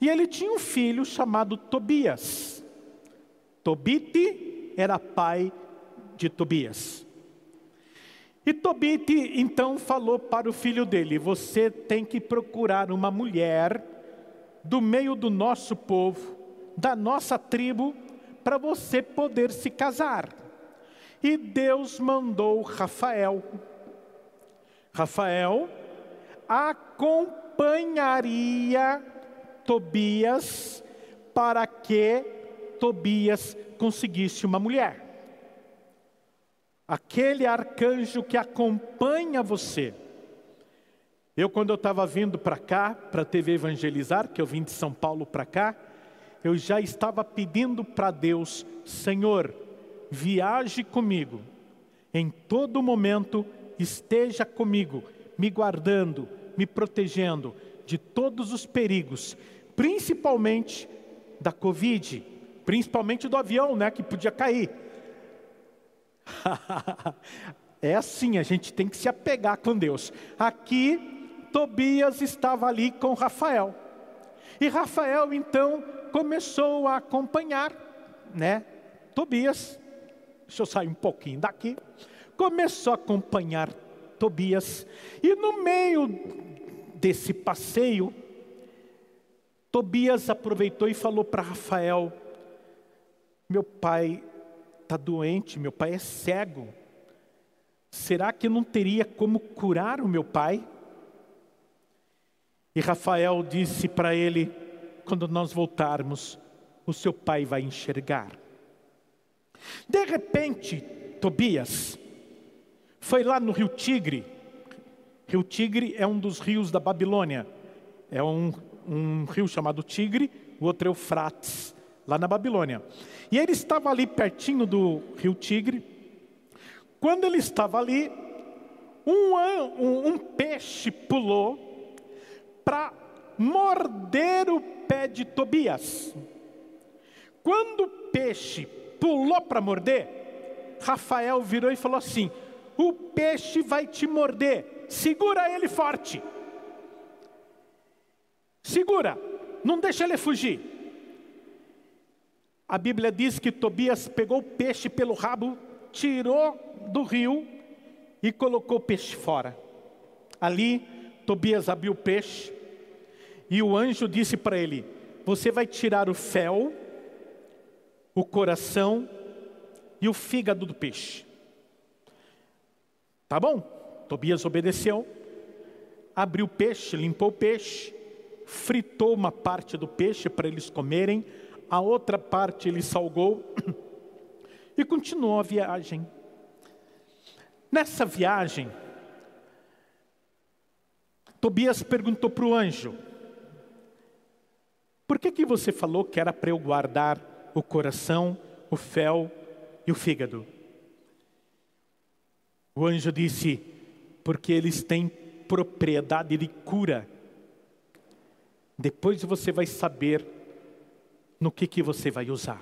E ele tinha um filho chamado Tobias. Tobite era pai de Tobias. E Tobite então falou para o filho dele: Você tem que procurar uma mulher do meio do nosso povo, da nossa tribo, para você poder se casar. E Deus mandou Rafael. Rafael acompanharia Tobias para que Tobias conseguisse uma mulher. Aquele arcanjo que acompanha você. Eu, quando eu estava vindo para cá, para a TV Evangelizar, que eu vim de São Paulo para cá, eu já estava pedindo para Deus, Senhor, viaje comigo, em todo momento esteja comigo, me guardando, me protegendo de todos os perigos, principalmente da Covid, principalmente do avião, né, que podia cair. é assim, a gente tem que se apegar com Deus. Aqui, Tobias estava ali com Rafael. E Rafael então começou a acompanhar, né? Tobias, deixa eu sair um pouquinho daqui. Começou a acompanhar Tobias, e no meio desse passeio, Tobias aproveitou e falou para Rafael: Meu pai está doente, meu pai é cego. Será que não teria como curar o meu pai? E Rafael disse para ele: Quando nós voltarmos, o seu pai vai enxergar. De repente, Tobias foi lá no rio Tigre. Rio Tigre é um dos rios da Babilônia. É um, um rio chamado Tigre, o outro é Eufrates, lá na Babilônia. E ele estava ali pertinho do rio Tigre. Quando ele estava ali, um, um, um peixe pulou para morder o pé de Tobias. Quando o peixe pulou para morder, Rafael virou e falou assim: O peixe vai te morder, segura ele forte. Segura, não deixa ele fugir. A Bíblia diz que Tobias pegou o peixe pelo rabo, tirou do rio e colocou o peixe fora. Ali, Tobias abriu o peixe e o anjo disse para ele: Você vai tirar o fel, o coração e o fígado do peixe. Tá bom? Tobias obedeceu, abriu o peixe, limpou o peixe, fritou uma parte do peixe para eles comerem, a outra parte ele salgou e continuou a viagem. Nessa viagem, Tobias perguntou para o anjo: Por que, que você falou que era para eu guardar o coração, o fel e o fígado? O anjo disse: Porque eles têm propriedade de cura. Depois você vai saber no que, que você vai usar.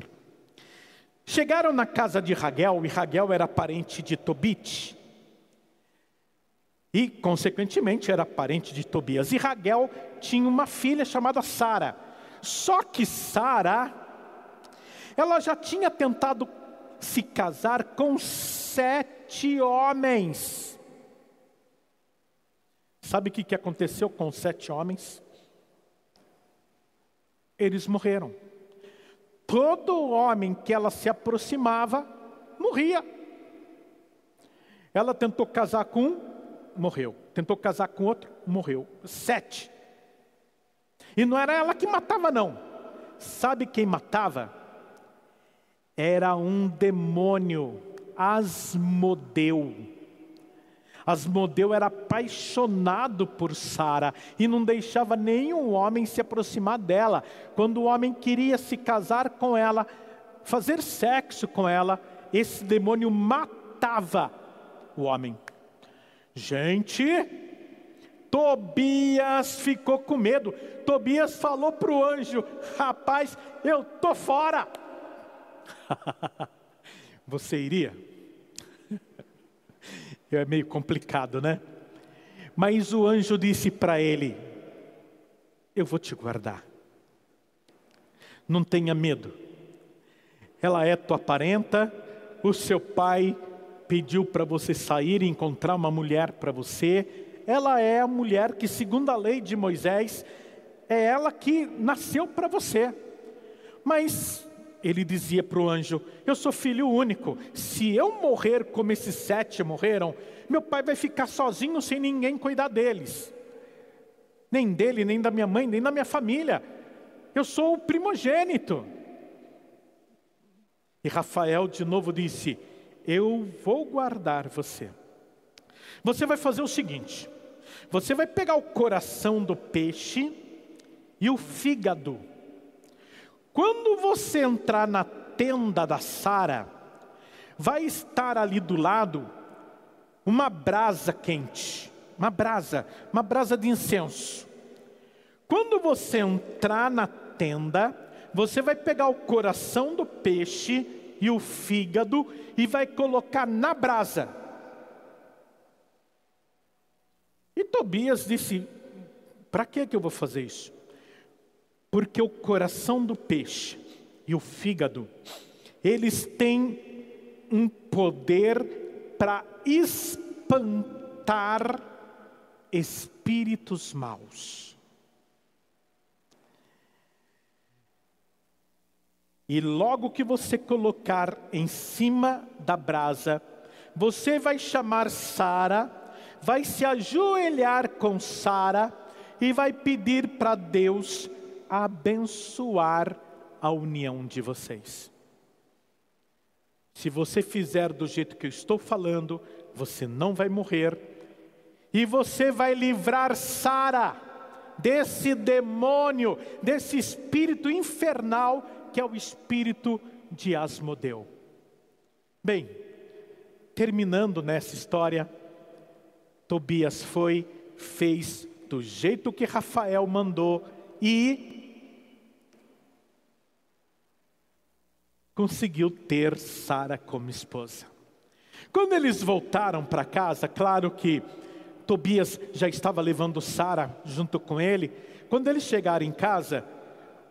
Chegaram na casa de Raguel, e Raguel era parente de Tobit. E, consequentemente, era parente de Tobias. E Raguel tinha uma filha chamada Sara. Só que Sara, ela já tinha tentado se casar com sete homens. Sabe o que aconteceu com sete homens? Eles morreram todo homem que ela se aproximava morria. Ela tentou casar com um, morreu. Tentou casar com outro, morreu. Sete. E não era ela que matava, não. Sabe quem matava? Era um demônio, Asmodeu. Asmodeu era apaixonado por Sara e não deixava nenhum homem se aproximar dela. Quando o homem queria se casar com ela, fazer sexo com ela, esse demônio matava o homem. Gente, Tobias ficou com medo. Tobias falou para o anjo: Rapaz, eu tô fora. Você iria? É meio complicado, né? Mas o anjo disse para ele: Eu vou te guardar. Não tenha medo. Ela é tua parenta, o seu pai pediu para você sair e encontrar uma mulher para você. Ela é a mulher que, segundo a lei de Moisés, é ela que nasceu para você. Mas ele dizia para o anjo: Eu sou filho único. Se eu morrer como esses sete morreram, meu pai vai ficar sozinho sem ninguém cuidar deles. Nem dele, nem da minha mãe, nem da minha família. Eu sou o primogênito. E Rafael de novo disse: Eu vou guardar você. Você vai fazer o seguinte: você vai pegar o coração do peixe e o fígado quando você entrar na tenda da Sara, vai estar ali do lado uma brasa quente, uma brasa, uma brasa de incenso. Quando você entrar na tenda, você vai pegar o coração do peixe e o fígado e vai colocar na brasa. E Tobias disse: Para que eu vou fazer isso? Porque o coração do peixe e o fígado, eles têm um poder para espantar espíritos maus. E logo que você colocar em cima da brasa, você vai chamar Sara, vai se ajoelhar com Sara e vai pedir para Deus abençoar a união de vocês. Se você fizer do jeito que eu estou falando, você não vai morrer e você vai livrar Sara desse demônio, desse espírito infernal que é o espírito de Asmodeu. Bem, terminando nessa história, Tobias foi, fez do jeito que Rafael mandou e conseguiu ter Sara como esposa. Quando eles voltaram para casa, claro que Tobias já estava levando Sara junto com ele. Quando eles chegaram em casa,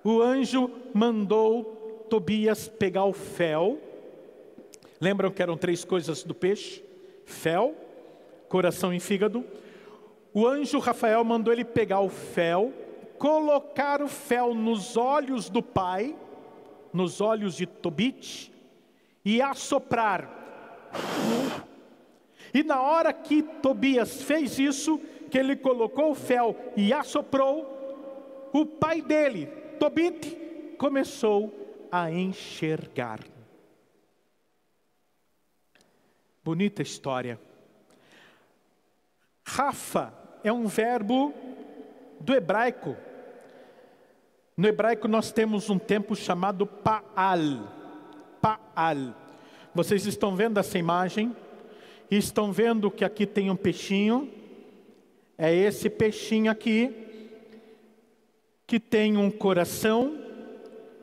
o anjo mandou Tobias pegar o fel. Lembram que eram três coisas do peixe? Fel, coração e fígado. O anjo Rafael mandou ele pegar o fel, colocar o fel nos olhos do pai nos olhos de Tobit e assoprar. E na hora que Tobias fez isso, que ele colocou o fel e assoprou, o pai dele, Tobit, começou a enxergar. Bonita história. Rafa é um verbo do hebraico no hebraico nós temos um tempo chamado Paal. Paal. Vocês estão vendo essa imagem? E estão vendo que aqui tem um peixinho. É esse peixinho aqui que tem um coração,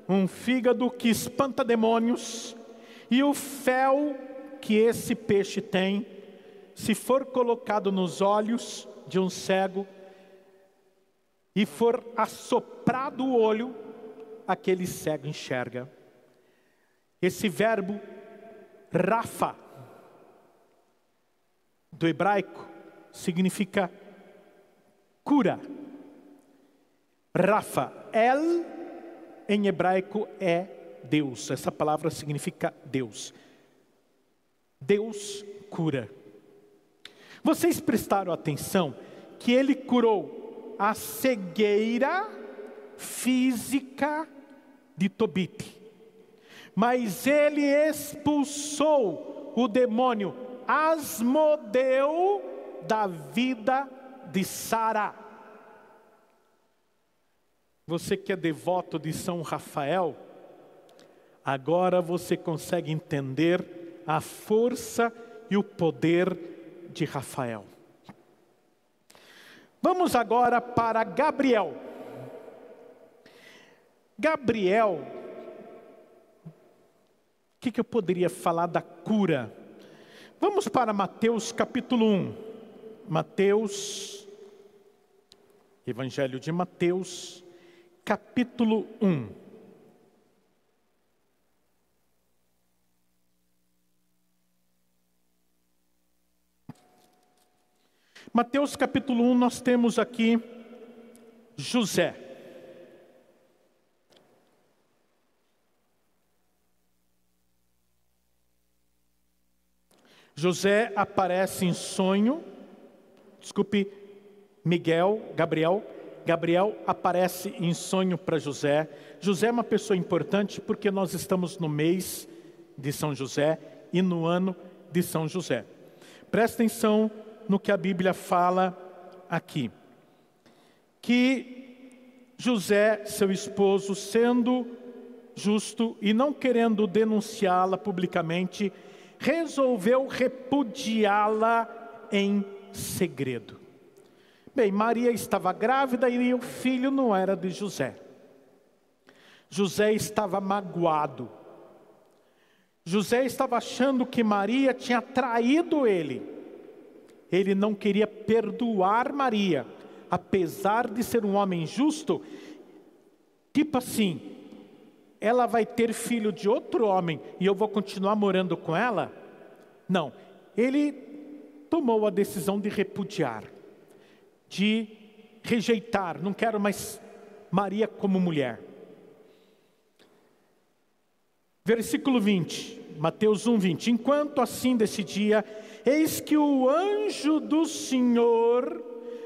um fígado que espanta demônios, e o fel que esse peixe tem, se for colocado nos olhos de um cego e for assoprado o olho, aquele cego enxerga. Esse verbo, Rafa, do hebraico, significa cura. Rafa, El em hebraico é Deus. Essa palavra significa Deus. Deus cura. Vocês prestaram atenção que ele curou a cegueira física de Tobite, mas ele expulsou o demônio Asmodeu da vida de Sara. Você que é devoto de São Rafael, agora você consegue entender a força e o poder de Rafael. Vamos agora para Gabriel. Gabriel, o que, que eu poderia falar da cura? Vamos para Mateus capítulo 1. Mateus, Evangelho de Mateus, capítulo 1. Mateus capítulo 1, nós temos aqui José. José aparece em sonho, desculpe, Miguel, Gabriel, Gabriel aparece em sonho para José. José é uma pessoa importante porque nós estamos no mês de São José e no ano de São José. Presta atenção no que a Bíblia fala aqui. Que José, seu esposo, sendo justo e não querendo denunciá-la publicamente, resolveu repudiá-la em segredo. Bem, Maria estava grávida e o filho não era de José. José estava magoado. José estava achando que Maria tinha traído ele ele não queria perdoar Maria, apesar de ser um homem justo, tipo assim, ela vai ter filho de outro homem e eu vou continuar morando com ela? Não, ele tomou a decisão de repudiar, de rejeitar, não quero mais Maria como mulher. Versículo 20, Mateus 1, 20. Enquanto assim decidia, eis que o anjo do Senhor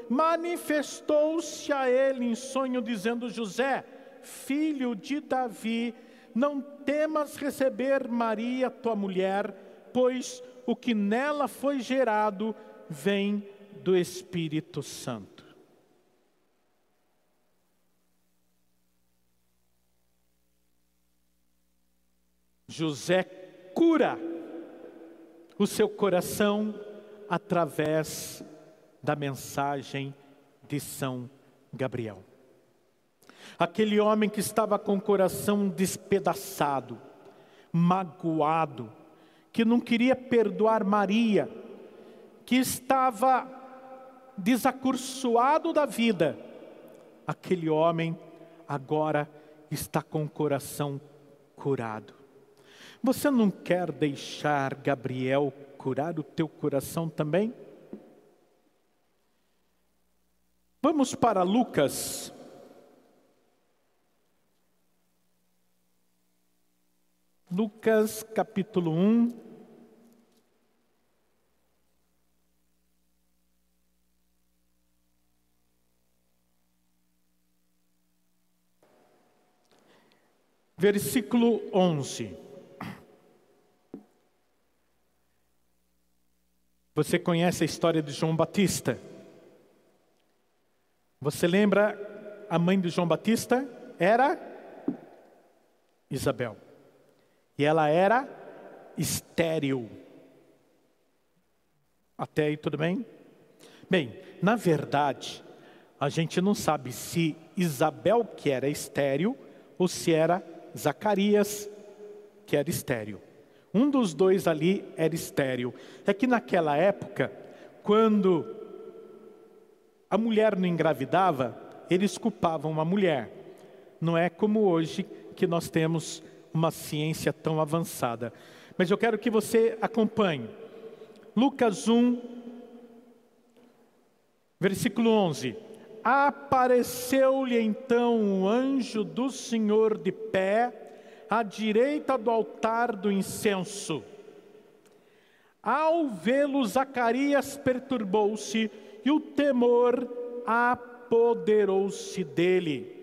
manifestou-se a ele em sonho, dizendo: José, filho de Davi, não temas receber Maria, tua mulher, pois o que nela foi gerado vem do Espírito Santo. José cura o seu coração através da mensagem de São Gabriel. Aquele homem que estava com o coração despedaçado, magoado, que não queria perdoar Maria, que estava desacursoado da vida, aquele homem agora está com o coração curado. Você não quer deixar Gabriel curar o teu coração também? Vamos para Lucas. Lucas capítulo 1. Versículo 11. Você conhece a história de João Batista? Você lembra a mãe de João Batista? Era Isabel. E ela era estéril. Até aí tudo bem? Bem, na verdade, a gente não sabe se Isabel que era estéril ou se era Zacarias, que era estéreo. Um dos dois ali era estéreo. É que naquela época, quando a mulher não engravidava, eles culpavam a mulher. Não é como hoje que nós temos uma ciência tão avançada. Mas eu quero que você acompanhe. Lucas 1, versículo 11. Apareceu-lhe então um anjo do Senhor de pé, à direita do altar do incenso. Ao vê-lo, Zacarias perturbou-se e o temor apoderou-se dele.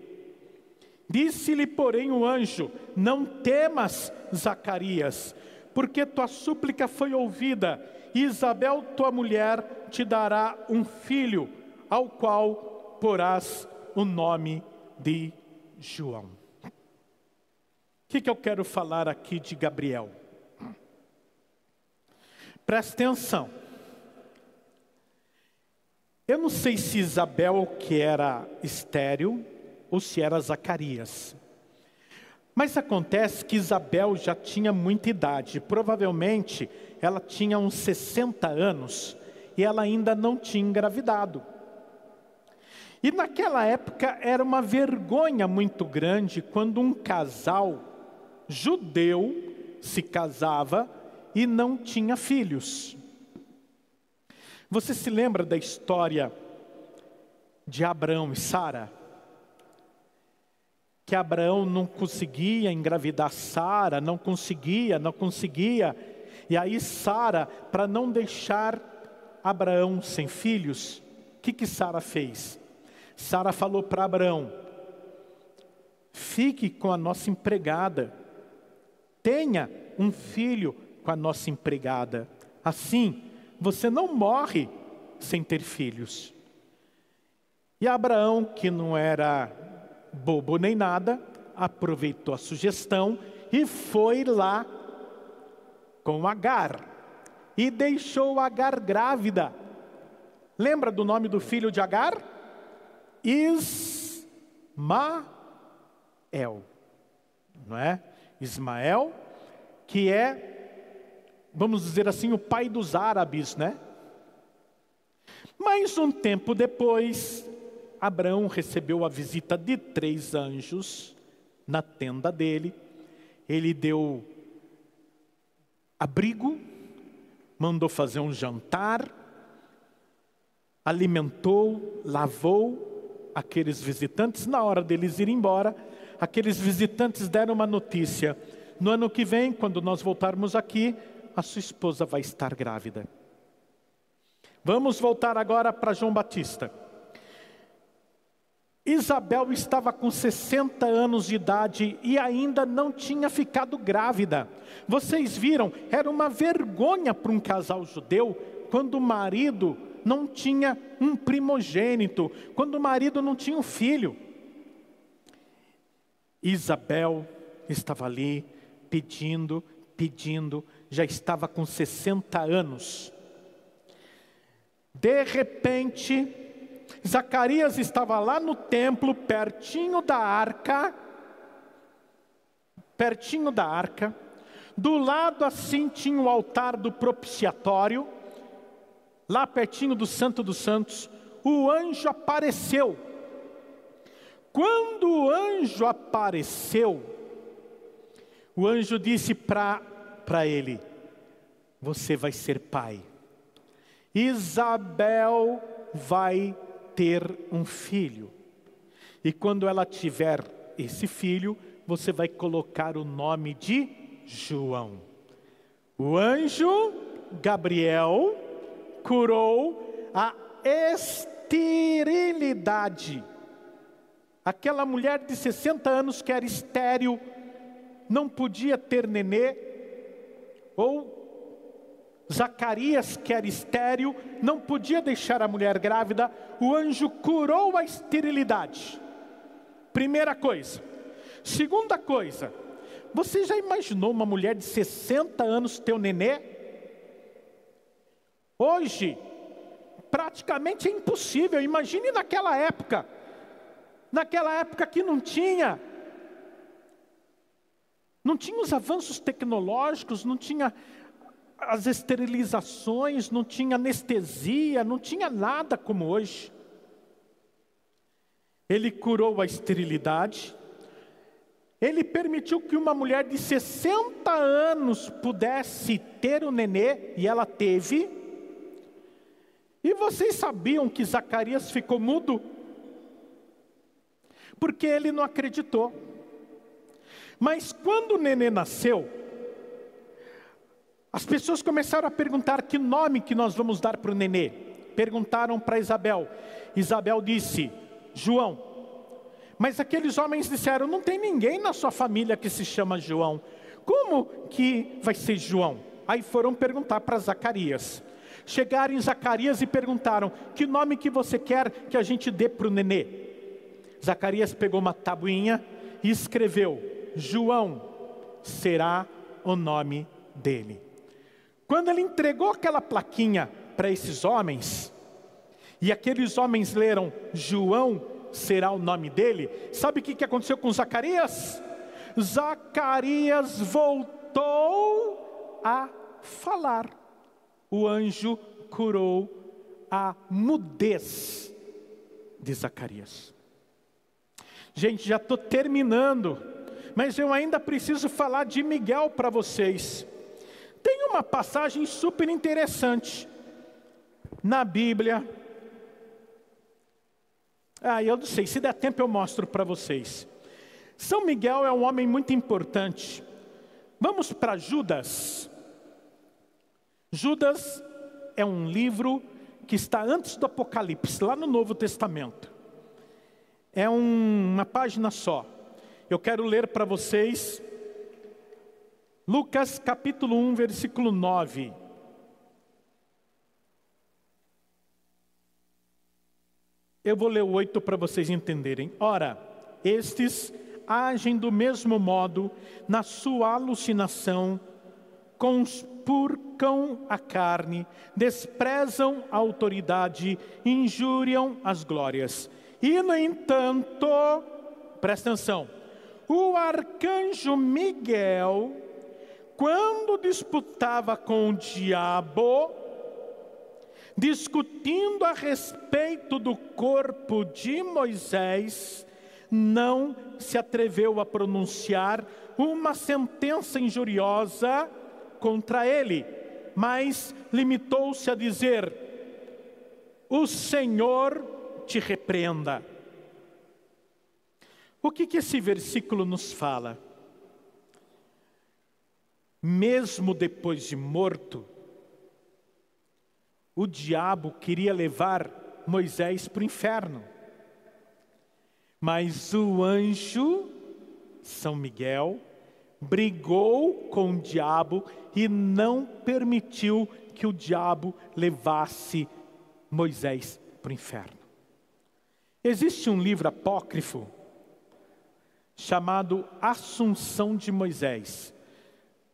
Disse-lhe, porém, o anjo: Não temas, Zacarias, porque tua súplica foi ouvida. Isabel, tua mulher, te dará um filho, ao qual porás o nome de João. Que, que eu quero falar aqui de Gabriel? Presta atenção. Eu não sei se Isabel, que era estéril, ou se era Zacarias. Mas acontece que Isabel já tinha muita idade, provavelmente ela tinha uns 60 anos e ela ainda não tinha engravidado. E naquela época era uma vergonha muito grande quando um casal judeu se casava e não tinha filhos. Você se lembra da história de Abraão e Sara? Que Abraão não conseguia engravidar Sara, não conseguia, não conseguia. E aí Sara, para não deixar Abraão sem filhos, o que que Sara fez? Sara falou para Abraão: Fique com a nossa empregada. Tenha um filho com a nossa empregada. Assim, você não morre sem ter filhos. E Abraão, que não era bobo nem nada, aproveitou a sugestão e foi lá com Agar e deixou Agar grávida. Lembra do nome do filho de Agar? Ismael, não é? Ismael, que é vamos dizer assim, o pai dos árabes, né? Mas um tempo depois, Abraão recebeu a visita de três anjos na tenda dele. Ele deu abrigo, mandou fazer um jantar, alimentou, lavou aqueles visitantes. Na hora deles ir embora, aqueles visitantes deram uma notícia: no ano que vem, quando nós voltarmos aqui, a sua esposa vai estar grávida. Vamos voltar agora para João Batista. Isabel estava com 60 anos de idade e ainda não tinha ficado grávida. Vocês viram, era uma vergonha para um casal judeu quando o marido não tinha um primogênito, quando o marido não tinha um filho. Isabel estava ali pedindo, pedindo, já estava com 60 anos. De repente, Zacarias estava lá no templo, pertinho da arca, pertinho da arca, do lado assim tinha o altar do propiciatório, lá pertinho do Santo dos Santos, o anjo apareceu. Quando o anjo apareceu, o anjo disse para ele: Você vai ser pai. Isabel vai ter um filho. E quando ela tiver esse filho, você vai colocar o nome de João. O anjo Gabriel curou a esterilidade. Aquela mulher de 60 anos que era estéril, não podia ter nenê, ou Zacarias, que era estéril, não podia deixar a mulher grávida, o anjo curou a esterilidade. Primeira coisa. Segunda coisa, você já imaginou uma mulher de 60 anos ter um nenê? Hoje, praticamente é impossível. Imagine naquela época. Naquela época que não tinha Não tinha os avanços tecnológicos, não tinha as esterilizações, não tinha anestesia, não tinha nada como hoje. Ele curou a esterilidade, ele permitiu que uma mulher de 60 anos pudesse ter o nenê, e ela teve. E vocês sabiam que Zacarias ficou mudo? Porque ele não acreditou. Mas quando o nenê nasceu, as pessoas começaram a perguntar que nome que nós vamos dar para o nenê. Perguntaram para Isabel. Isabel disse: João. Mas aqueles homens disseram: Não tem ninguém na sua família que se chama João. Como que vai ser João? Aí foram perguntar para Zacarias. Chegaram em Zacarias e perguntaram: Que nome que você quer que a gente dê para o nenê? Zacarias pegou uma tabuinha e escreveu: João será o nome dele. Quando ele entregou aquela plaquinha para esses homens, e aqueles homens leram João será o nome dele. Sabe o que aconteceu com Zacarias? Zacarias voltou a falar. O anjo curou a mudez de Zacarias. Gente, já estou terminando, mas eu ainda preciso falar de Miguel para vocês. Tem uma passagem super interessante na Bíblia, ah, eu não sei, se der tempo eu mostro para vocês. São Miguel é um homem muito importante. Vamos para Judas. Judas é um livro que está antes do Apocalipse, lá no Novo Testamento. É um, uma página só. Eu quero ler para vocês Lucas capítulo 1, versículo 9. Eu vou ler o 8 para vocês entenderem. Ora, estes agem do mesmo modo na sua alucinação, conspurcam a carne, desprezam a autoridade, injuriam as glórias. E, no entanto, presta atenção, o arcanjo Miguel, quando disputava com o diabo, discutindo a respeito do corpo de Moisés, não se atreveu a pronunciar uma sentença injuriosa contra ele, mas limitou-se a dizer: O Senhor te repreenda. O que, que esse versículo nos fala? Mesmo depois de morto, o diabo queria levar Moisés para o inferno. Mas o anjo, São Miguel, brigou com o diabo e não permitiu que o diabo levasse Moisés para o inferno. Existe um livro apócrifo chamado Assunção de Moisés.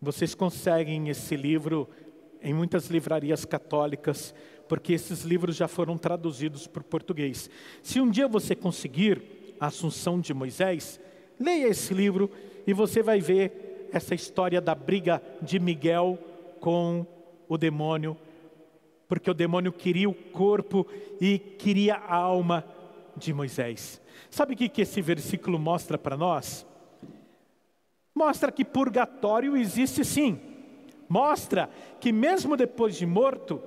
Vocês conseguem esse livro em muitas livrarias católicas, porque esses livros já foram traduzidos para o português. Se um dia você conseguir a Assunção de Moisés, leia esse livro e você vai ver essa história da briga de Miguel com o demônio, porque o demônio queria o corpo e queria a alma de Moisés. Sabe o que esse versículo mostra para nós? Mostra que purgatório existe sim mostra que mesmo depois de morto,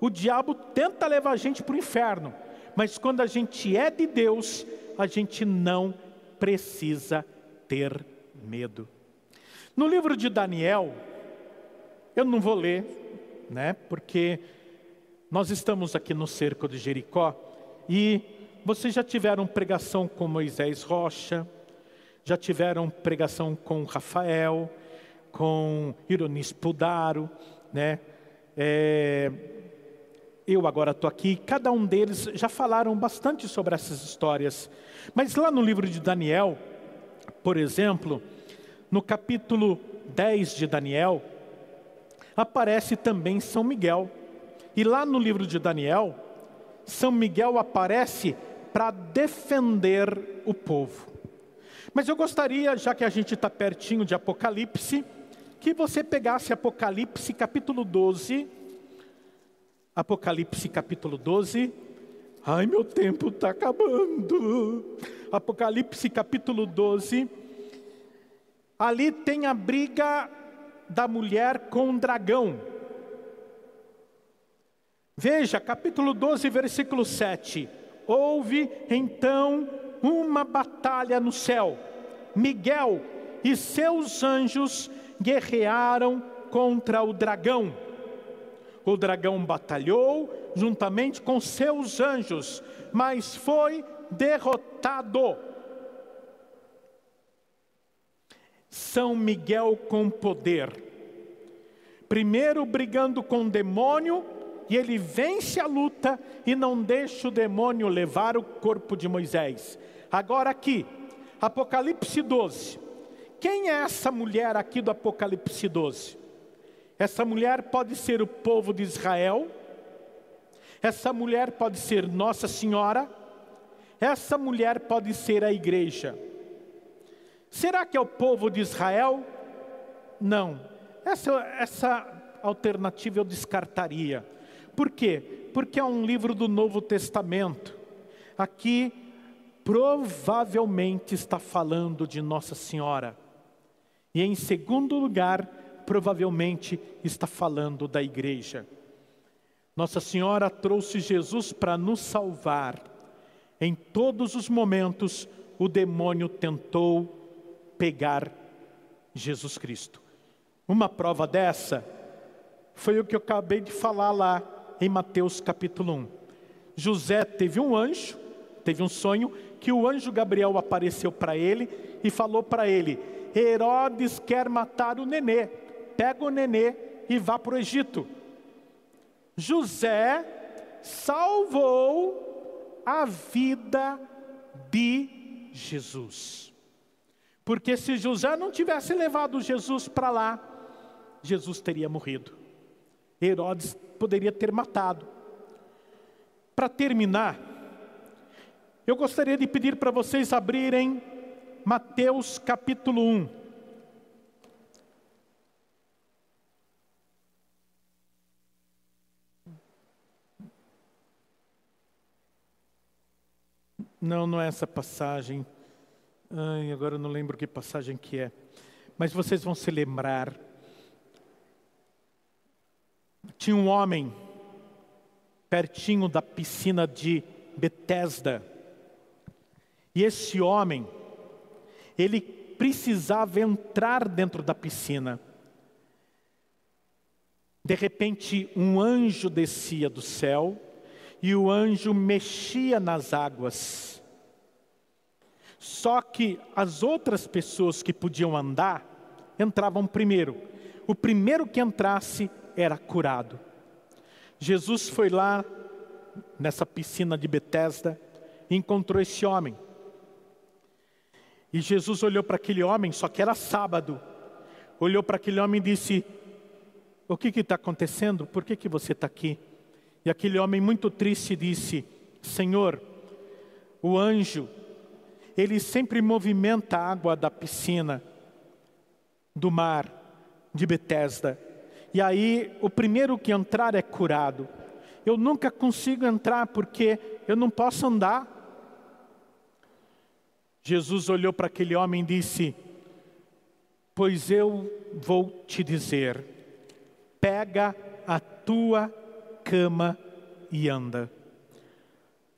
o diabo tenta levar a gente para o inferno, mas quando a gente é de Deus, a gente não precisa ter medo. No livro de Daniel, eu não vou ler, né, porque nós estamos aqui no cerco de Jericó e vocês já tiveram pregação com Moisés Rocha, já tiveram pregação com Rafael, com Ironis Pudaro, né? É, eu agora estou aqui, cada um deles já falaram bastante sobre essas histórias. Mas lá no livro de Daniel, por exemplo, no capítulo 10 de Daniel, aparece também São Miguel. E lá no livro de Daniel, São Miguel aparece para defender o povo. Mas eu gostaria, já que a gente está pertinho de Apocalipse, que você pegasse Apocalipse capítulo 12. Apocalipse capítulo 12. Ai, meu tempo está acabando. Apocalipse capítulo 12. Ali tem a briga da mulher com o dragão. Veja, capítulo 12, versículo 7. Houve então uma batalha no céu. Miguel e seus anjos guerrearam contra o dragão. O dragão batalhou juntamente com seus anjos, mas foi derrotado. São Miguel com poder. Primeiro brigando com o demônio, e ele vence a luta e não deixa o demônio levar o corpo de Moisés. Agora aqui, Apocalipse 12. Quem é essa mulher aqui do Apocalipse 12? Essa mulher pode ser o povo de Israel, essa mulher pode ser Nossa Senhora, essa mulher pode ser a igreja. Será que é o povo de Israel? Não. Essa, essa alternativa eu descartaria. Por quê? Porque é um livro do Novo Testamento. Aqui provavelmente está falando de Nossa Senhora. E em segundo lugar, provavelmente está falando da igreja. Nossa Senhora trouxe Jesus para nos salvar. Em todos os momentos, o demônio tentou pegar Jesus Cristo. Uma prova dessa foi o que eu acabei de falar lá em Mateus capítulo 1. José teve um anjo, teve um sonho, que o anjo Gabriel apareceu para ele e falou para ele: Herodes quer matar o nenê, pega o nenê e vá para o Egito. José salvou a vida de Jesus. Porque se José não tivesse levado Jesus para lá, Jesus teria morrido. Herodes poderia ter matado. Para terminar, eu gostaria de pedir para vocês abrirem Mateus capítulo 1. Não, não é essa passagem. Ai, agora eu não lembro que passagem que é. Mas vocês vão se lembrar tinha um homem pertinho da piscina de Betesda. E esse homem, ele precisava entrar dentro da piscina. De repente, um anjo descia do céu e o anjo mexia nas águas. Só que as outras pessoas que podiam andar entravam primeiro. O primeiro que entrasse era curado. Jesus foi lá nessa piscina de Betesda e encontrou esse homem. E Jesus olhou para aquele homem, só que era sábado. Olhou para aquele homem e disse: O que está acontecendo? Por que, que você está aqui? E aquele homem, muito triste, disse: Senhor, o anjo, ele sempre movimenta a água da piscina, do mar, de Betesda. E aí o primeiro que entrar é curado. Eu nunca consigo entrar porque eu não posso andar. Jesus olhou para aquele homem e disse: Pois eu vou te dizer, pega a tua cama e anda.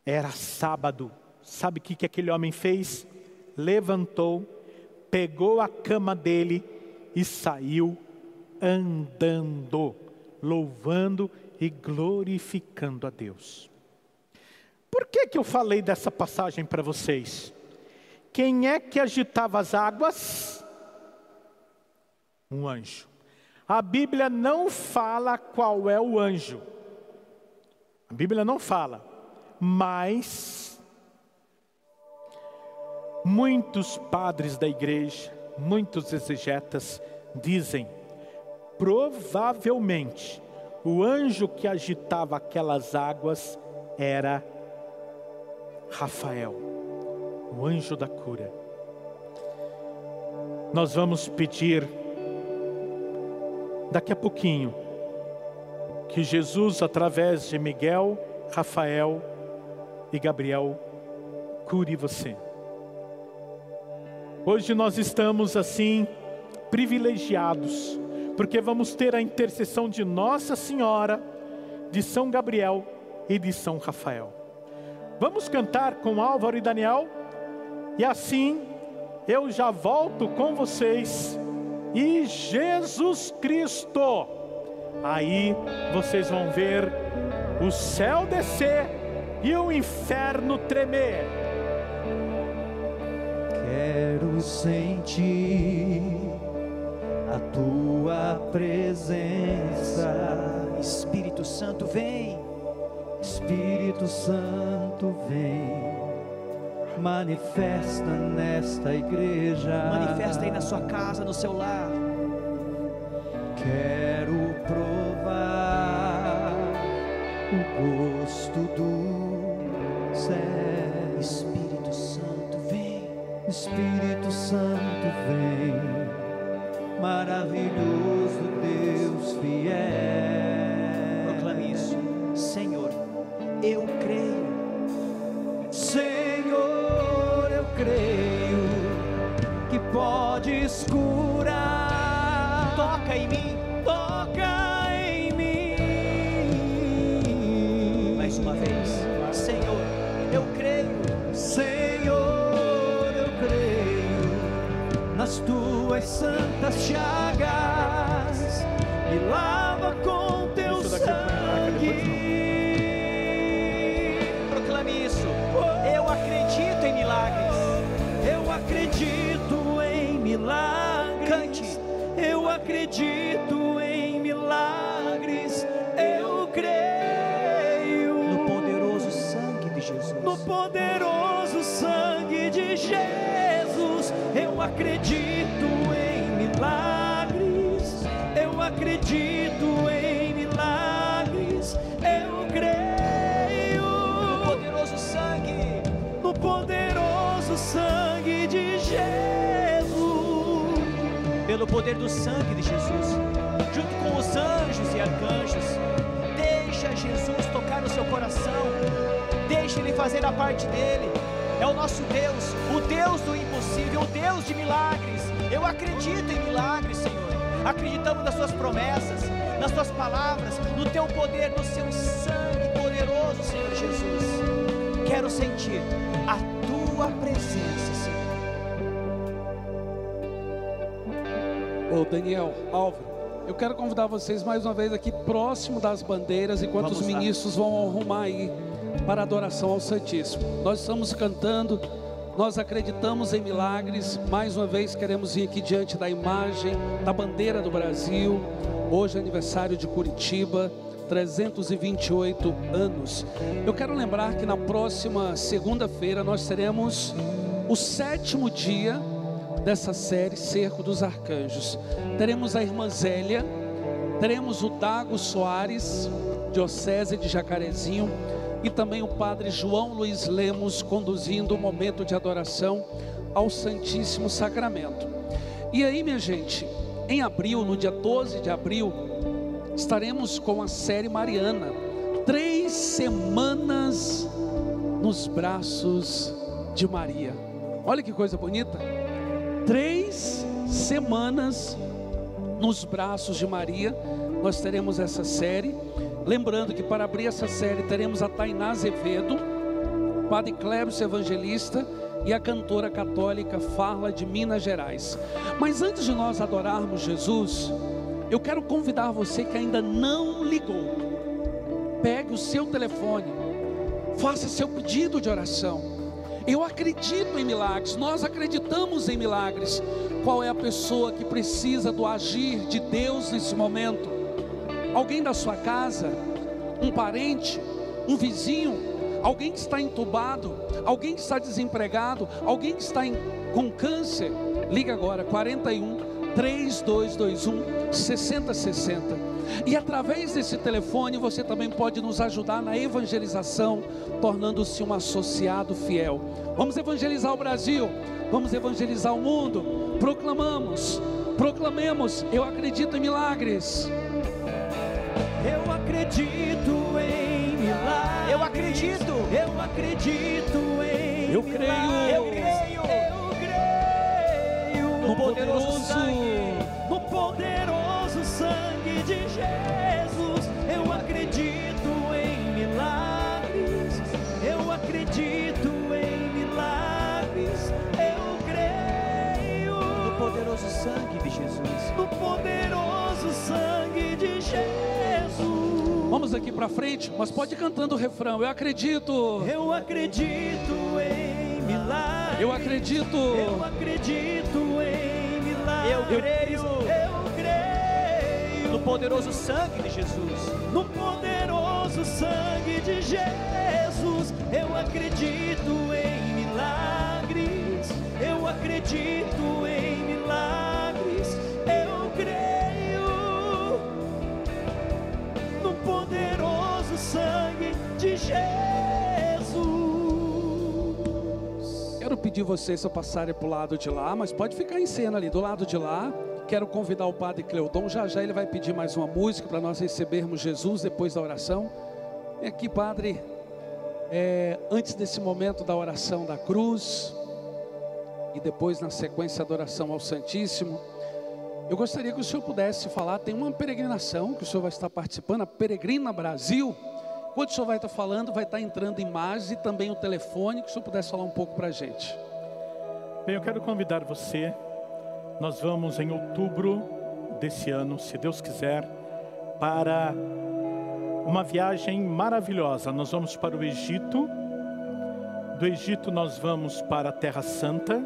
Era sábado. Sabe o que, que aquele homem fez? Levantou, pegou a cama dele e saiu andando, louvando e glorificando a Deus. Por que, que eu falei dessa passagem para vocês? Quem é que agitava as águas? Um anjo. A Bíblia não fala qual é o anjo. A Bíblia não fala, mas muitos padres da igreja, muitos exegetas dizem provavelmente o anjo que agitava aquelas águas era Rafael, o anjo da cura. nós vamos pedir daqui a pouquinho que Jesus, através de Miguel, Rafael e Gabriel, cure você. Hoje nós estamos assim privilegiados, porque vamos ter a intercessão de Nossa Senhora, de São Gabriel e de São Rafael. Vamos cantar com Álvaro e Daniel, e assim eu já volto com vocês. E Jesus Cristo, aí vocês vão ver o céu descer e o inferno tremer. Quero sentir a tua presença, Espírito Santo, vem. Espírito Santo vem. Manifesta nesta igreja. Manifesta aí na sua casa, no seu lar. Quero provar o gosto do céu. Espírito Santo, vem. Espírito Santo vem. Maravilhoso Deus fiel. Proclame isso. Senhor, eu creio. Senhor, eu creio que podes curar. Toca em mim. Toca em mim. Mais uma vez. Senhor, eu creio. Senhor, eu creio nas tuas santas chagas. Me lava com teu sangue. Proclame isso. Eu acredito em milagres. Eu acredito em milagres. Cante. Eu acredito em milagres. Eu creio No poderoso sangue de Jesus. no poderoso sangue de Jesus. Eu acredito poder do sangue de Jesus. Junto com os anjos e arcanjos. Deixa Jesus tocar no seu coração. Deixa Ele fazer a parte dele. É o nosso Deus, o Deus do impossível, o Deus de milagres. Eu acredito em milagres, Senhor. Acreditamos nas Suas promessas, nas Suas palavras, no Teu poder, no Seu sangue poderoso, Senhor Jesus. Quero sentir a Tua presença, Senhor. Daniel, Álvaro, eu quero convidar vocês mais uma vez aqui próximo das bandeiras, enquanto Vamos os lá. ministros vão arrumar aí para a adoração ao Santíssimo. Nós estamos cantando, nós acreditamos em milagres. Mais uma vez queremos ir aqui diante da imagem da bandeira do Brasil. Hoje é aniversário de Curitiba. 328 anos. Eu quero lembrar que na próxima segunda-feira nós teremos o sétimo dia dessa série Cerco dos Arcanjos. Teremos a irmã Zélia, teremos o Dago Soares, Diocese de Jacarezinho, e também o Padre João Luiz Lemos conduzindo o momento de adoração ao Santíssimo Sacramento. E aí, minha gente, em abril, no dia 12 de abril, estaremos com a série Mariana. Três semanas nos braços de Maria. Olha que coisa bonita. Três semanas nos braços de Maria. Nós teremos essa série. Lembrando que para abrir essa série teremos a Tainá Azevedo, Padre Clébio Evangelista e a cantora católica Farla de Minas Gerais. Mas antes de nós adorarmos Jesus, eu quero convidar você que ainda não ligou. Pegue o seu telefone, faça seu pedido de oração. Eu acredito em milagres, nós acreditamos em milagres. Qual é a pessoa que precisa do agir de Deus nesse momento? Alguém da sua casa, um parente, um vizinho, alguém que está entubado, alguém que está desempregado, alguém que está em, com câncer. Liga agora, 41 3221 6060. E através desse telefone você também pode nos ajudar na evangelização, tornando-se um associado fiel. Vamos evangelizar o Brasil, vamos evangelizar o mundo, proclamamos, proclamemos, eu acredito em milagres. Eu acredito em milagres. Eu acredito. Eu acredito em Eu creio. milagres. Eu creio. Eu creio No poderoso sangue, no poderoso sangue de Jesus. Eu acredito em milagres. Eu acredito em milagres. Eu creio No poderoso sangue de Jesus. no poderoso sangue de Jesus. Vamos aqui para frente, mas pode ir cantando o refrão. Eu acredito. Eu acredito em milagres. Eu acredito. Eu acredito em milagres. Eu creio. Poderoso sangue de Jesus. no poderoso sangue de Jesus. Eu acredito em milagres. Eu acredito em milagres. Eu creio no poderoso sangue de Jesus. Quero pedir vocês a passarem para o lado de lá, mas pode ficar em cena ali, do lado de lá. Quero convidar o Padre Cleudon. Já já ele vai pedir mais uma música para nós recebermos Jesus depois da oração. Vem aqui, Padre. É, antes desse momento da oração da cruz e depois na sequência da oração ao Santíssimo, eu gostaria que o senhor pudesse falar. Tem uma peregrinação que o senhor vai estar participando, a Peregrina Brasil. Enquanto o senhor vai estar falando, vai estar entrando imagens e também o telefone, que o senhor pudesse falar um pouco para a gente. Bem, eu quero convidar você. Nós vamos em outubro desse ano, se Deus quiser, para uma viagem maravilhosa. Nós vamos para o Egito. Do Egito nós vamos para a Terra Santa.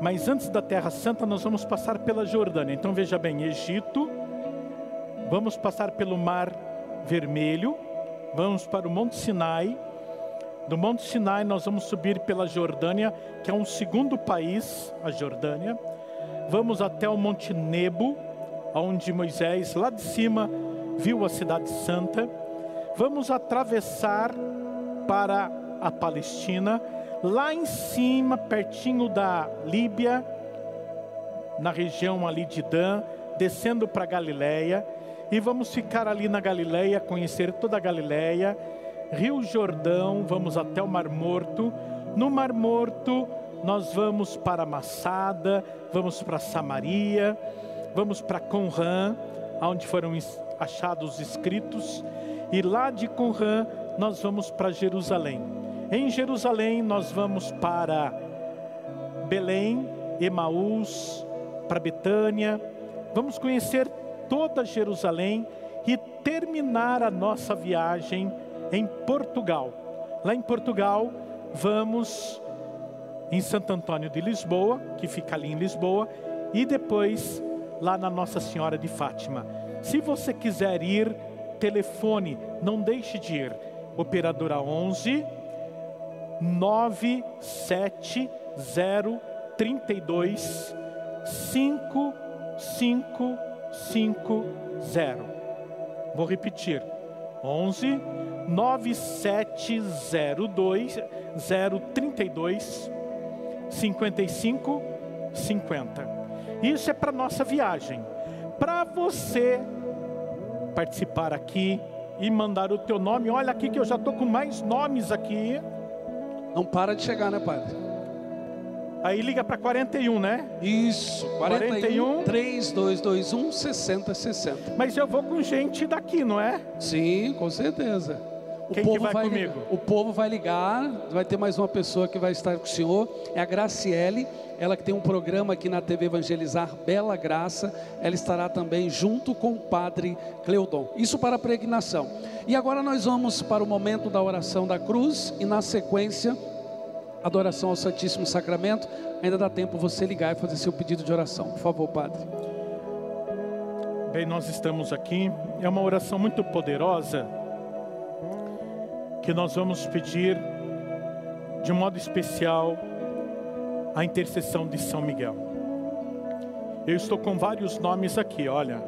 Mas antes da Terra Santa nós vamos passar pela Jordânia. Então veja bem, Egito, vamos passar pelo Mar Vermelho, vamos para o Monte Sinai. Do Monte Sinai nós vamos subir pela Jordânia, que é um segundo país, a Jordânia. Vamos até o Monte Nebo, onde Moisés, lá de cima, viu a cidade santa. Vamos atravessar para a Palestina, lá em cima, pertinho da Líbia, na região ali de Dan, descendo para Galiléia, e vamos ficar ali na Galiléia, conhecer toda a Galiléia, Rio Jordão, vamos até o Mar Morto. No Mar Morto, nós vamos para Massada, vamos para Samaria, vamos para Conran, onde foram achados os escritos, e lá de Conran nós vamos para Jerusalém. Em Jerusalém nós vamos para Belém, Emaús, para Betânia. Vamos conhecer toda Jerusalém e terminar a nossa viagem em Portugal. Lá em Portugal, vamos em Santo Antônio de Lisboa, que fica ali em Lisboa, e depois lá na Nossa Senhora de Fátima. Se você quiser ir, telefone, não deixe de ir. Operadora 11 97032 5550. Vou repetir. 11 9702 032 55 50. Isso é para nossa viagem. Para você participar aqui e mandar o teu nome, olha aqui que eu já tô com mais nomes aqui. Não para de chegar, né, Padre? Aí liga para 41, né? Isso, 41 41, 3221 6060. Mas eu vou com gente daqui, não é? Sim, com certeza. O Quem que povo vai ligar- comigo? o povo vai ligar, vai ter mais uma pessoa que vai estar com o senhor, é a Graciele, ela que tem um programa aqui na TV Evangelizar Bela Graça, ela estará também junto com o Padre Cleudon. Isso para a pregnação. E agora nós vamos para o momento da oração da cruz e na sequência adoração ao Santíssimo Sacramento. Ainda dá tempo você ligar e fazer seu pedido de oração. Por favor, Padre. Bem, nós estamos aqui. É uma oração muito poderosa que nós vamos pedir de modo especial a intercessão de São Miguel. Eu estou com vários nomes aqui, olha.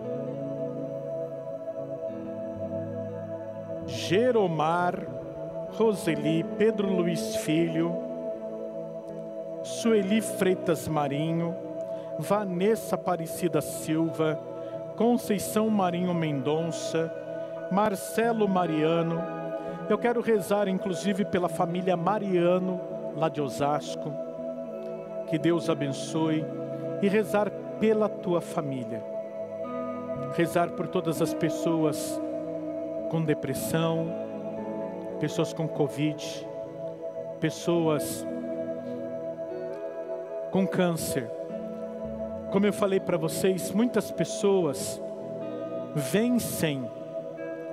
Jeromar, Roseli, Pedro Luiz Filho, Sueli Freitas Marinho, Vanessa Aparecida Silva, Conceição Marinho Mendonça, Marcelo Mariano. Eu quero rezar inclusive pela família Mariano, lá de Osasco. Que Deus abençoe e rezar pela tua família. Rezar por todas as pessoas com depressão, pessoas com Covid, pessoas com câncer. Como eu falei para vocês, muitas pessoas vencem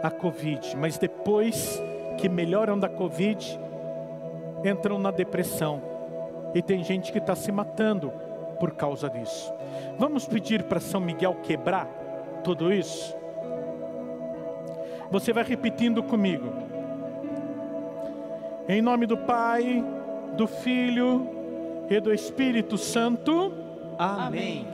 a Covid, mas depois que melhoram da Covid, entram na depressão. E tem gente que está se matando por causa disso. Vamos pedir para São Miguel quebrar tudo isso? Você vai repetindo comigo. Em nome do Pai, do Filho e do Espírito Santo. Amém.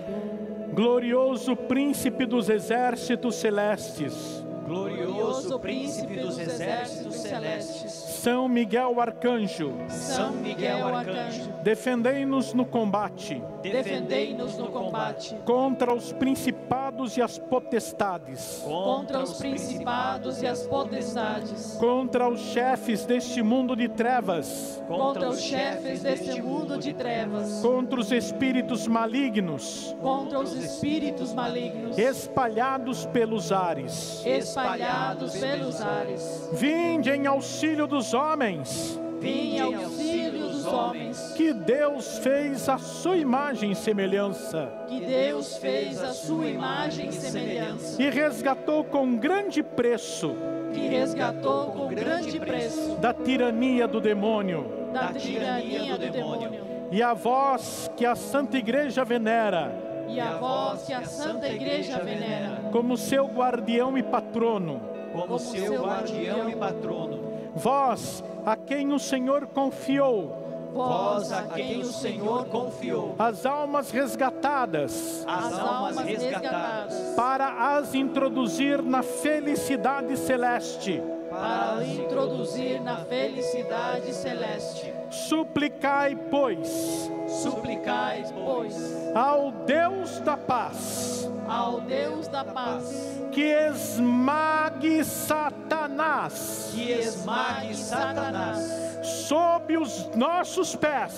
Glorioso príncipe dos exércitos celestes. Glorioso príncipe dos exércitos celestes. São Miguel Arcanjo. São Miguel Arcanjo, Defendei-nos no combate defendei-nos no combate contra os principados e as potestades, contra os principados e as potestades, contra os chefes deste mundo de trevas, contra os chefes deste mundo de trevas, contra os espíritos malignos. Contra os espíritos malignos. Espalhados pelos ares. espalhados pelos ares. Vinde em auxílio dos homens, Vim em auxílio dos homens, que Deus fez a sua imagem e semelhança, que Deus fez a sua imagem e semelhança, e resgatou com grande preço. Que resgatou com grande preço. Da tirania do demônio. da tirania do demônio. E a vós que a Santa Igreja venera. E a vós que a Santa Igreja venera, como seu guardião e patrono, Como seu guardião e patrono. vós a quem o Senhor confiou Vós a quem o Senhor confiou. as almas resgatadas As almas resgatadas. para as introduzir na felicidade celeste. para introduzir na felicidade celeste. Suplicai, pois, Suplicai, pois, ao Deus da paz, ao Deus da paz, que esmague Satanás. Que esmague Satanás. Sob os nossos pés,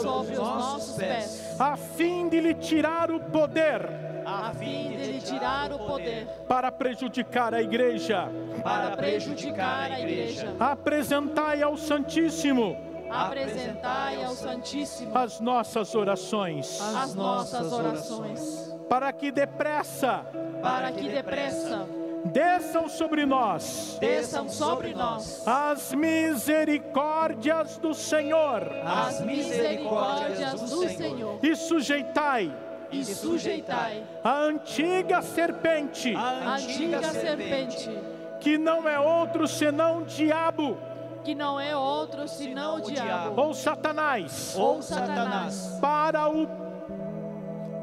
sob os nossos pés, a fim de lhe tirar o poder. A fim de lhe tirar o poder. Para prejudicar a igreja. para prejudicar a igreja. Apresentai ao Santíssimo Apresentai ao Santíssimo as nossas orações, as nossas orações, para que depressa para que depressa. desçam sobre nós. Desçam sobre nós. As misericórdias do Senhor. As misericórdias do Senhor. E sujeitai. E sujeitai. A antiga serpente, a antiga serpente, que não é outro senão diabo que não é outro senão o diabo. ou Satanás, ou Satanás, para o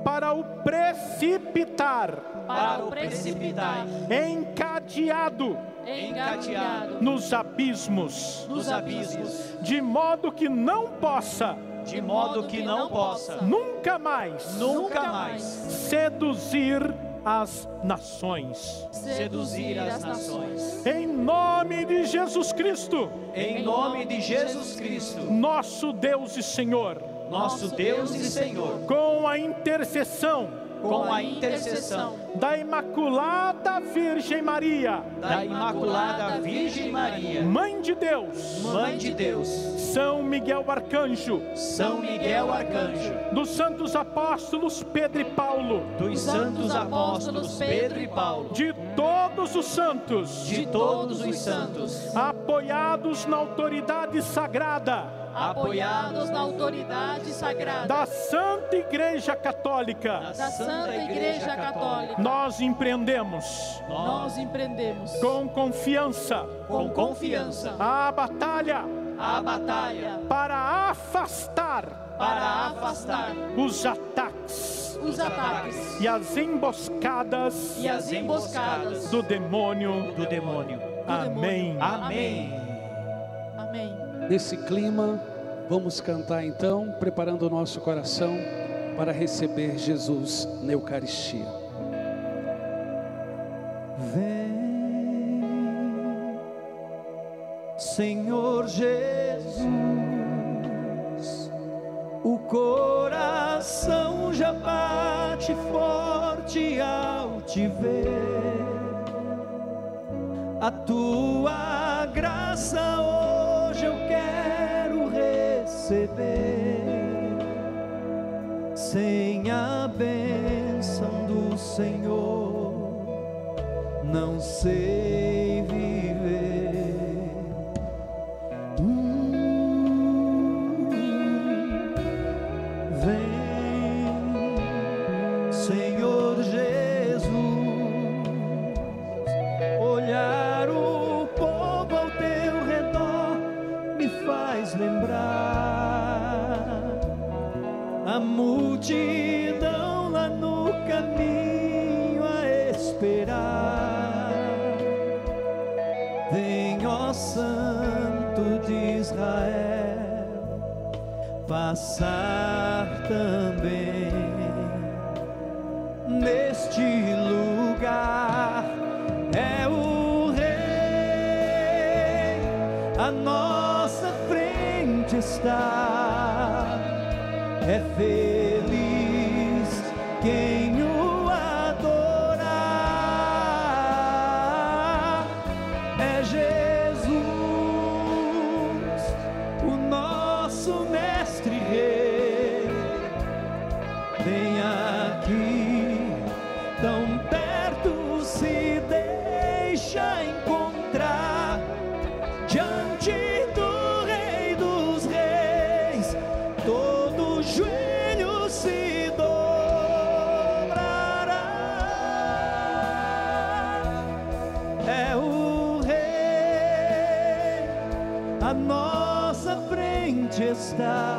para o precipitar, para o precipitar, encadeado. Encadeado. Nos abismos, nos abismos, de modo que não possa. De modo que não possa. Nunca mais. Nunca mais. Seduzir as nações. seduzir as nações. Em nome de Jesus Cristo, Em nome de Jesus Cristo, nosso Deus e Senhor, nosso Deus e Senhor, com a intercessão com a intercessão. da Imaculada Virgem Maria, da Imaculada Virgem Maria, Mãe de Deus, Mãe de Deus, São Miguel Arcanjo, São Miguel Arcanjo, dos santos apóstolos Pedro e Paulo, dos santos apóstolos Pedro e Paulo, de todos os santos, de todos os santos, apoiados na autoridade sagrada apoiados na autoridade sagrada. Da Santa Igreja Católica, da Santa Igreja Católica, nós empreendemos. Nós empreendemos. Com confiança. Com confiança, a batalha. A batalha. Para afastar. Para afastar. Os ataques. Os ataques. E as emboscadas. E as emboscadas. Do demônio. do demônio. Amém. Amém. Amém. Nesse clima, Vamos cantar então, preparando o nosso coração para receber Jesus na Eucaristia. Vem, Senhor Jesus, o coração já bate forte ao te ver. A tua graça hoje eu quero receber. Sem a bênção do Senhor, não sei viver. Passar também neste lugar. É o Rei, a nossa frente está é feliz está.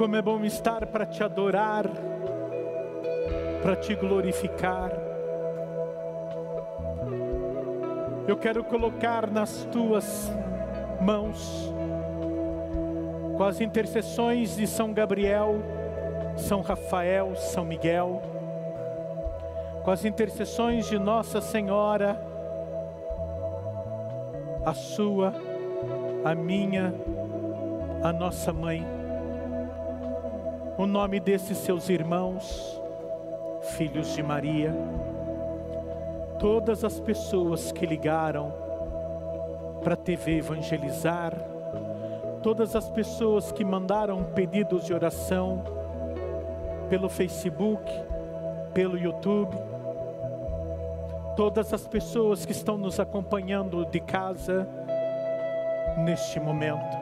Como é bom estar para te adorar, para te glorificar. Eu quero colocar nas tuas mãos, com as intercessões de São Gabriel, São Rafael, São Miguel, com as intercessões de Nossa Senhora, a sua, a minha, a nossa mãe, o nome desses seus irmãos, filhos de Maria, todas as pessoas que ligaram para a TV evangelizar, todas as pessoas que mandaram pedidos de oração pelo Facebook, pelo YouTube, todas as pessoas que estão nos acompanhando de casa neste momento.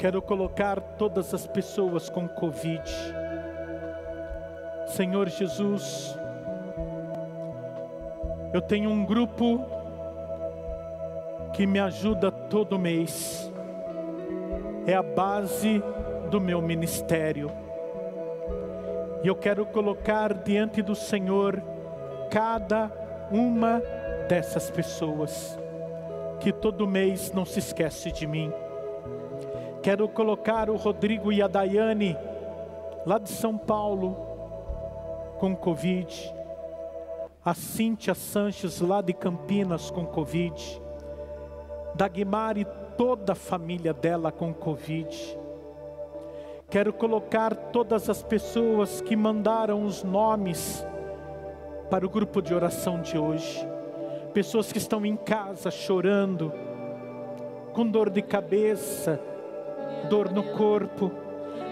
Quero colocar todas as pessoas com Covid. Senhor Jesus, eu tenho um grupo que me ajuda todo mês. É a base do meu ministério. E eu quero colocar diante do Senhor cada uma dessas pessoas que todo mês não se esquece de mim. Quero colocar o Rodrigo e a Daiane, lá de São Paulo, com Covid. A Cíntia Sanches, lá de Campinas, com Covid. Dagmar e toda a família dela com Covid. Quero colocar todas as pessoas que mandaram os nomes para o grupo de oração de hoje. Pessoas que estão em casa chorando, com dor de cabeça, dor no corpo.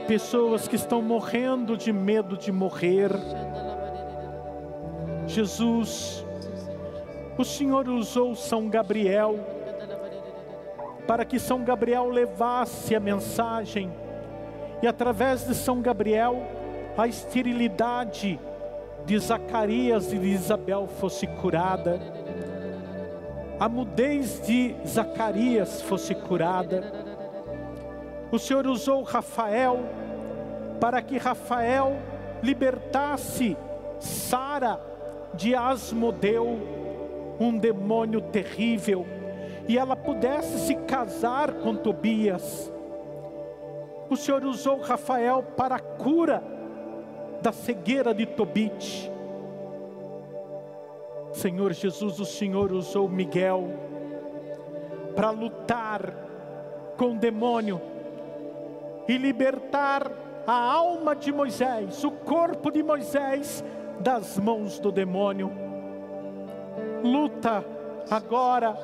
Pessoas que estão morrendo de medo de morrer. Jesus, o Senhor usou São Gabriel para que São Gabriel levasse a mensagem e através de São Gabriel a esterilidade de Zacarias e de Isabel fosse curada, a mudez de Zacarias fosse curada. O Senhor usou Rafael para que Rafael libertasse Sara de Asmodeu, um demônio terrível, e ela pudesse se casar com Tobias. O Senhor usou Rafael para a cura da cegueira de Tobit. Senhor Jesus, o Senhor usou Miguel para lutar com o demônio e libertar a alma de Moisés, o corpo de Moisés das mãos do demônio. Luta agora,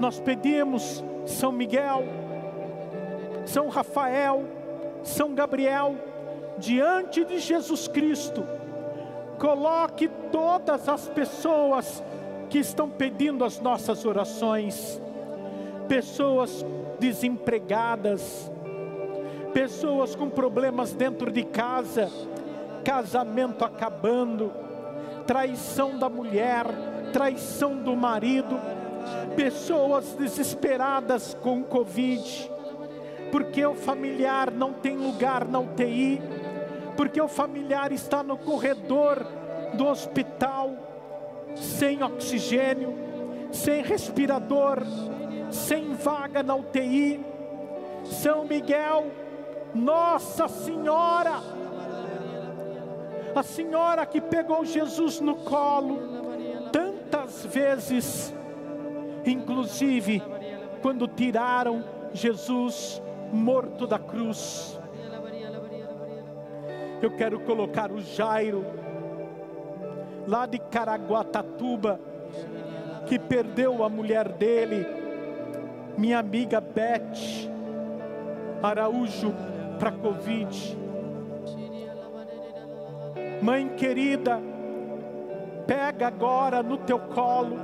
nós pedimos São Miguel, São Rafael, São Gabriel, diante de Jesus Cristo, coloque todas as pessoas que estão pedindo as nossas orações, pessoas desempregadas, pessoas com problemas dentro de casa, casamento acabando, traição da mulher, traição do marido, pessoas desesperadas com Covid, porque o familiar não tem lugar na UTI, porque o familiar está no corredor do hospital, sem oxigênio, sem respirador, sem vaga na UTI. São Miguel, Nossa Senhora, a senhora que pegou Jesus no colo tantas vezes, inclusive quando tiraram Jesus morto da cruz. Eu quero colocar o Jairo, lá de Caraguatatuba, que perdeu a mulher dele, minha amiga Beth Araújo, para Covid. Mãe querida, pega agora no teu colo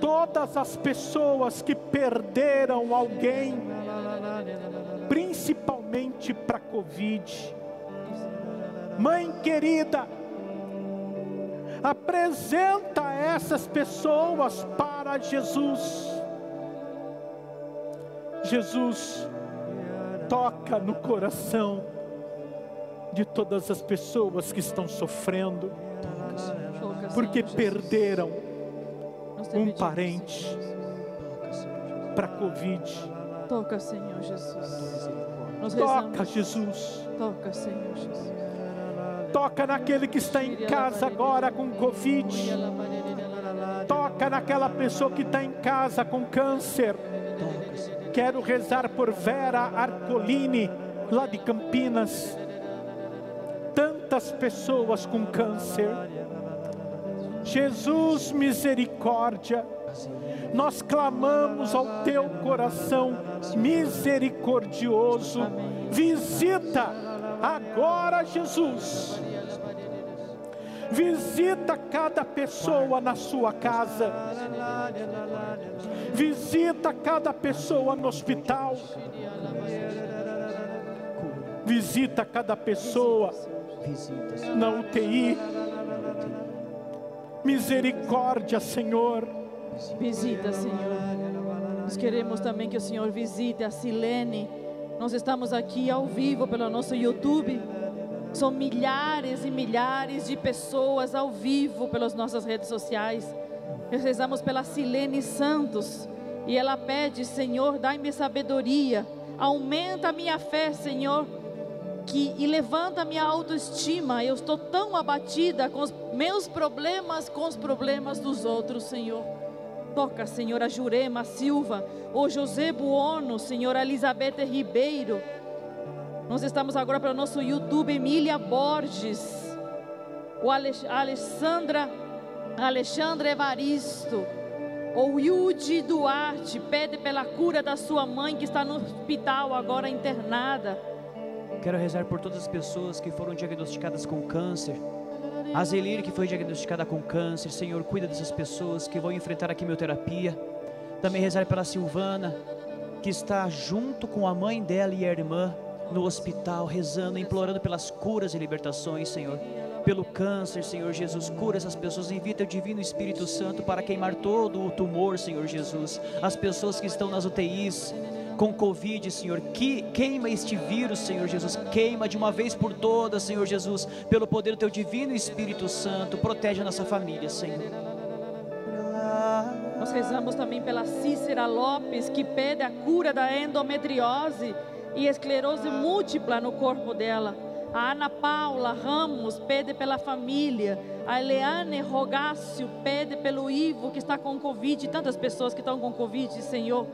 todas as pessoas que perderam alguém, principalmente para Covid. Mãe querida, apresenta essas pessoas para Jesus. Jesus, toca no coração de todas as pessoas que estão sofrendo, porque perderam um parente para Covid. Toca, Senhor Jesus. Toca. Jesus. Toca, Senhor Jesus. Toca naquele que está em casa agora com Covid. Toca naquela pessoa que está em casa com câncer. Quero rezar por Vera Arcolini, lá de Campinas. Tantas pessoas com câncer. Jesus, misericórdia. Nós clamamos ao teu coração misericordioso. Visita agora, Jesus. Visita cada pessoa na sua casa. Visita cada pessoa no hospital. Visita cada pessoa na UTI. Misericórdia, Senhor. Visita, Senhor. Nós queremos também que o Senhor visite a Silene, Nós estamos aqui ao vivo pelo nosso YouTube. São milhares e milhares de pessoas ao vivo pelas nossas redes sociais. Rezamos pela Silene Santos e ela pede, Senhor, dai-me sabedoria, aumenta a minha fé, Senhor, que e levanta a minha autoestima. Eu estou tão abatida com os meus problemas, com os problemas dos outros, Senhor. Toca, Senhora Jurema Silva, o José Buono, Senhora Elizabeth Ribeiro. Nós estamos agora para o nosso YouTube, Emília Borges, o Alessandra, Alexandre Evaristo, o Yudi Duarte, pede pela cura da sua mãe que está no hospital agora internada. Quero rezar por todas as pessoas que foram diagnosticadas com câncer. A Zelir que foi diagnosticada com câncer, Senhor, cuida dessas pessoas que vão enfrentar a quimioterapia. Também rezar pela Silvana, que está junto com a mãe dela e a irmã no hospital, rezando, implorando pelas curas e libertações, Senhor. Pelo câncer, Senhor Jesus, cura essas pessoas, envia o Divino Espírito Santo para queimar todo o tumor, Senhor Jesus. As pessoas que estão nas UTIs, com Covid, Senhor. Que, queima este vírus, Senhor Jesus. Queima de uma vez por todas, Senhor Jesus, pelo poder do Teu Divino Espírito Santo. Protege a nossa família, Senhor. Nós rezamos também pela Cícera Lopes, que pede a cura da endometriose e esclerose múltipla no corpo dela. A Ana Paula Ramos pede pela família. A Eliane Rogácio pede pelo Ivo que está com Covid. Tantas pessoas que estão com Covid, Senhor.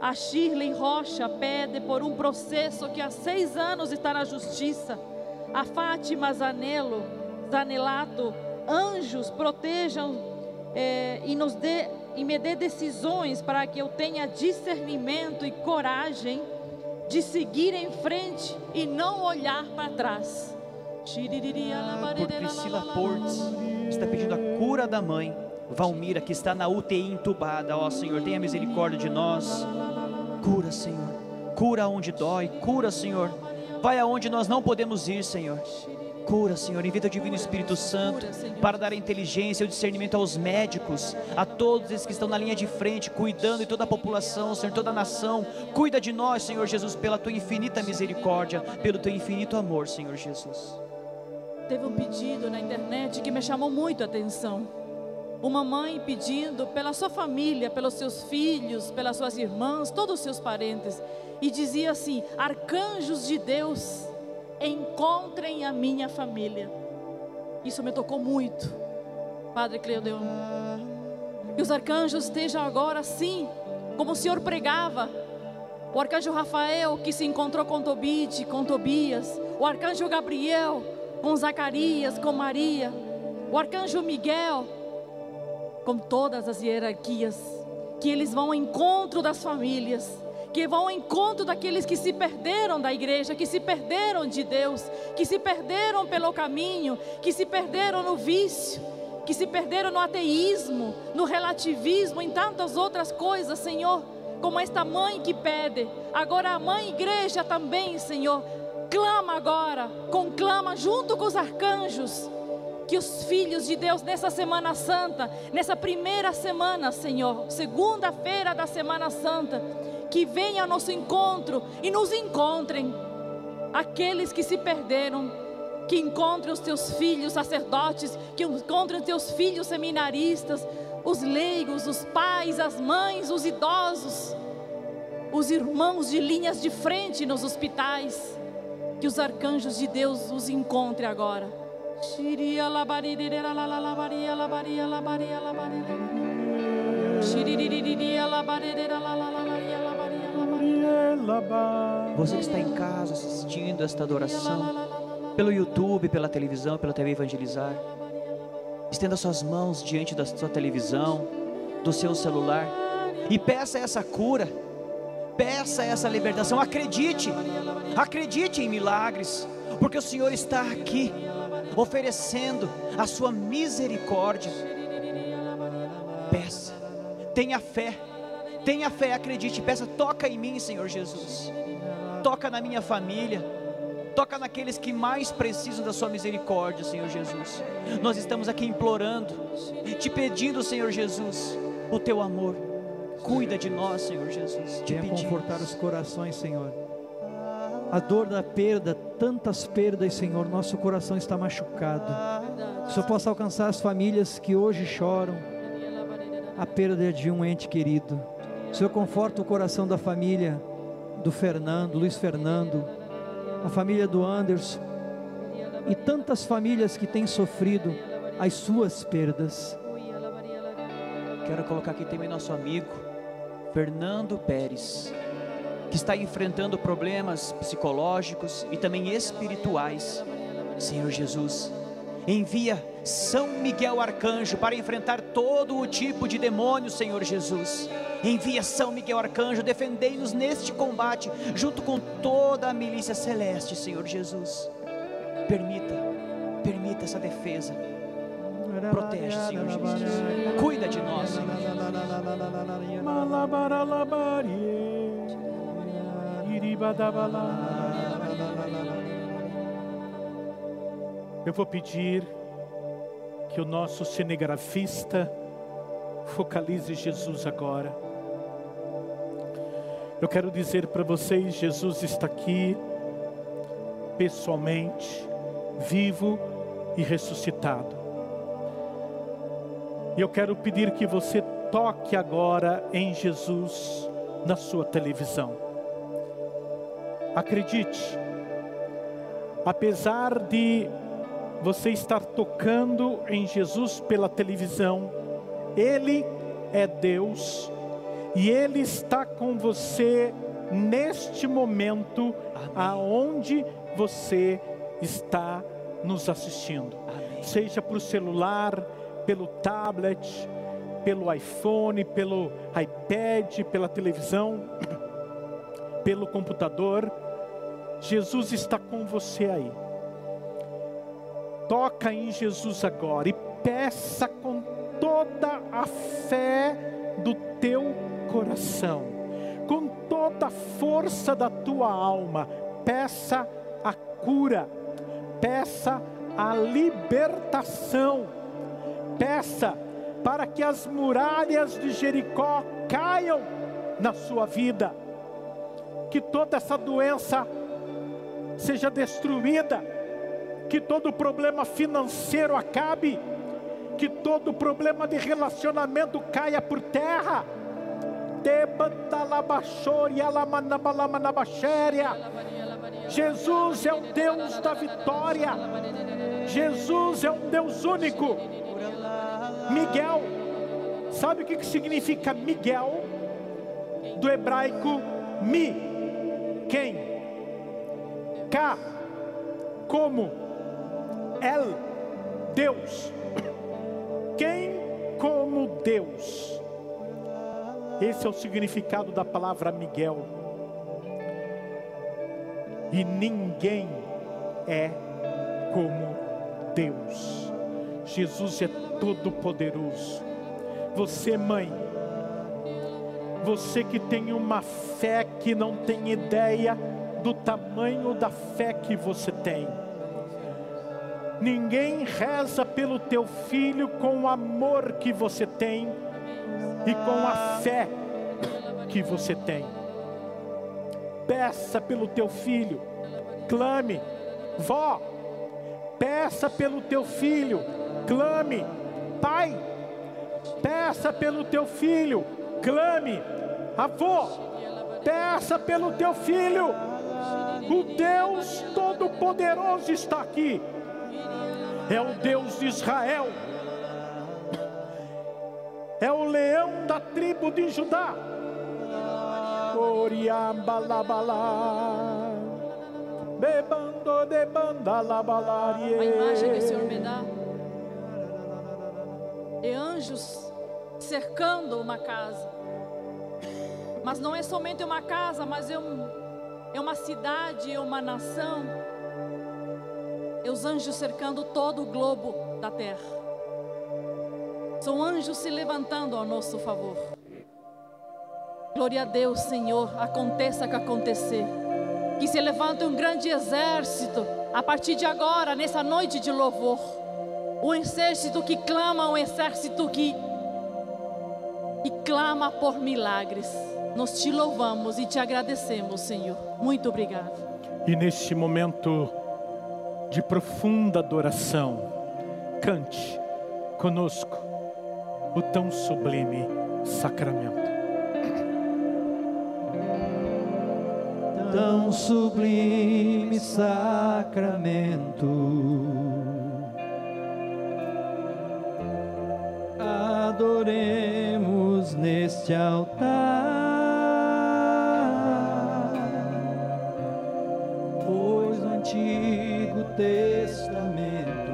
A Shirley Rocha pede por um processo que há seis anos está na justiça. A Fátima Zanelo, Zanelato, anjos protejam é, e nos dê e me dê decisões para que eu tenha discernimento e coragem de seguir em frente e não olhar para trás. Por Priscila Portes, está pedindo a cura da mãe. Valmira, que está na UTI entubada, ó Senhor, tenha misericórdia de nós. Cura, Senhor. Cura onde dói, cura, Senhor. Vai aonde nós não podemos ir, Senhor. Cura, Senhor, envia o Divino Espírito Santo para dar a inteligência e o discernimento aos médicos, a todos esses que estão na linha de frente, cuidando de toda a população, Senhor, toda a nação. Cuida de nós, Senhor Jesus, pela tua infinita misericórdia, pelo teu infinito amor, Senhor Jesus. Teve um pedido na internet que me chamou muito a atenção. Uma mãe pedindo pela sua família, pelos seus filhos, pelas suas irmãs, todos os seus parentes, e dizia assim: Arcanjos de Deus, encontrem a minha família. Isso me tocou muito, Padre Cleodeon. E os arcanjos estejam agora assim, como o Senhor pregava. O arcanjo Rafael que se encontrou com Tobite, com Tobias. O arcanjo Gabriel com Zacarias, com Maria. O arcanjo Miguel com todas as hierarquias. Que eles vão ao encontro das famílias que vão ao encontro daqueles que se perderam da igreja, que se perderam de Deus, que se perderam pelo caminho, que se perderam no vício, que se perderam no ateísmo, no relativismo, em tantas outras coisas, Senhor, como esta mãe que pede. Agora a mãe igreja também, Senhor, clama agora, conclama junto com os arcanjos. Que os filhos de Deus nessa Semana Santa, nessa primeira semana, Senhor, segunda-feira da Semana Santa, que venham ao nosso encontro e nos encontrem. Aqueles que se perderam, que encontrem os teus filhos sacerdotes, que encontrem os teus filhos seminaristas, os leigos, os pais, as mães, os idosos, os irmãos de linhas de frente nos hospitais. Que os arcanjos de Deus os encontrem agora. Xiria labaria labaria labaria labaria labaria você que está em casa assistindo esta adoração, pelo YouTube, pela televisão, pela TV Evangelizar, estenda suas mãos diante da sua televisão, do seu celular e peça essa cura, peça essa libertação. Acredite, acredite em milagres, porque o Senhor está aqui oferecendo a sua misericórdia. Peça. Tenha fé, tenha fé, acredite, peça, toca em mim, Senhor Jesus. Toca na minha família. Toca naqueles que mais precisam da sua misericórdia, Senhor Jesus. Nós estamos aqui implorando, te pedindo, Senhor Jesus, o teu amor. Cuida de nós, Senhor Jesus. Te Venha confortar os corações, Senhor. a dor da perda, tantas perdas, Senhor, nosso coração está machucado. Que o Senhor possa alcançar as famílias que hoje choram a perda de um ente querido. Senhor conforta o coração da família do Fernando, Luiz Fernando, a família do Anderson e tantas famílias que têm sofrido as suas perdas. Quero colocar aqui também nosso amigo Fernando Pérez, que está enfrentando problemas psicológicos e também espirituais. Senhor Jesus, envia São Miguel Arcanjo para enfrentar todo o tipo de demônio, Senhor Jesus. Envia São Miguel Arcanjo, defendei-nos neste combate, junto com toda a milícia celeste, Senhor Jesus. Permita, permita essa defesa. Protege, Senhor Jesus. Cuida de nós, Senhor. Eu vou pedir que o nosso cinegrafista focalize Jesus agora. Eu quero dizer para vocês: Jesus está aqui, pessoalmente, vivo e ressuscitado. E eu quero pedir que você toque agora em Jesus na sua televisão. Acredite, apesar de você estar tocando em Jesus pela televisão, Ele é Deus e Ele está com você neste momento, aonde você está nos assistindo, Amém. seja por celular, pelo tablet, pelo iPhone, pelo iPad, pela televisão, pelo computador. Jesus está com você aí. Toca em Jesus agora e peça com toda a fé do teu coração, com toda a força da tua alma. Peça a cura, peça a libertação, peça para que as muralhas de Jericó caiam na sua vida, que toda essa doença seja destruída, que todo problema financeiro acabe, que todo problema de relacionamento caia por terra. Jesus é o Deus da vitória. Jesus é um Deus único. Miguel, sabe o que significa Miguel? Do hebraico mi, quem? K, como? El, Deus. Quem como Deus? Esse é o significado da palavra Miguel. E ninguém é como Deus. Jesus é todo poderoso. Você, mãe, você que tem uma fé que não tem ideia do tamanho da fé que você tem. Ninguém reza pelo teu filho com o amor que você tem e com a fé que você tem. Peça pelo teu filho, clame, vó, peça pelo teu filho, clame, pai, peça pelo teu filho, clame, avô, peça pelo teu filho. O Deus Todo-Poderoso está aqui. É o Deus de Israel. É o leão da tribo de Judá. Bebando de bandalabalarie. A imagem que o Senhor me dá é anjos cercando uma casa. Mas não é somente uma casa, mas é, um, é uma cidade, é uma nação. É os anjos cercando todo o globo da terra. São anjos se levantando ao nosso favor. Glória a Deus, Senhor, aconteça que acontecer. Que se levante um grande exército a partir de agora, nessa noite de louvor. Um exército que clama, um exército que, que clama por milagres. Nós te louvamos e te agradecemos, Senhor. Muito obrigado. E neste momento de profunda adoração, cante conosco o tão sublime sacramento. Tão sublime sacramento. Adoremos neste altar. Pois no Antigo Testamento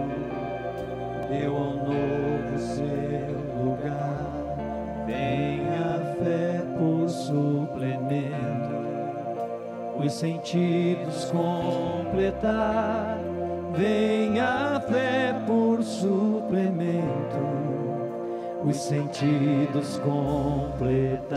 deu ao novo seu lugar. Vem a fé por suplemento, os sentidos completar. Vem a fé por suplemento, os sentidos completar.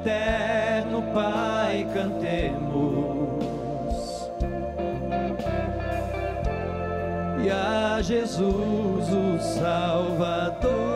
Eterno Pai cantemos. E a Jesus o Salvador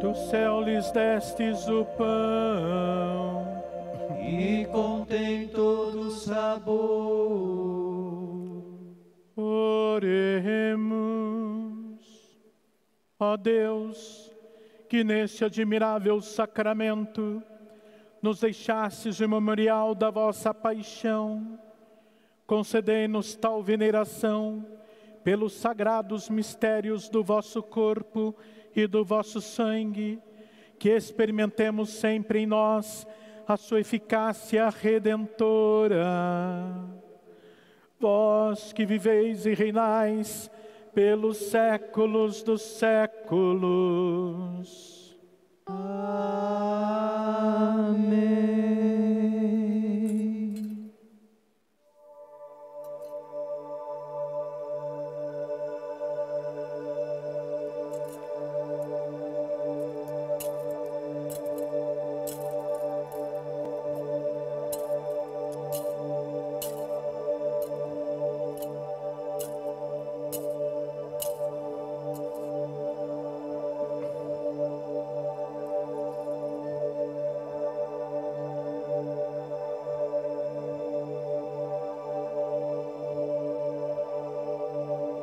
Do céu lhes destes o pão. e contém todo sabor. Oremos. Ó Deus, que neste admirável sacramento nos deixastes o memorial da vossa paixão, concedei-nos tal veneração pelos sagrados mistérios do vosso corpo e do vosso sangue, que experimentemos sempre em nós a sua eficácia redentora. Vós que viveis e reinais pelos séculos dos séculos. Amém.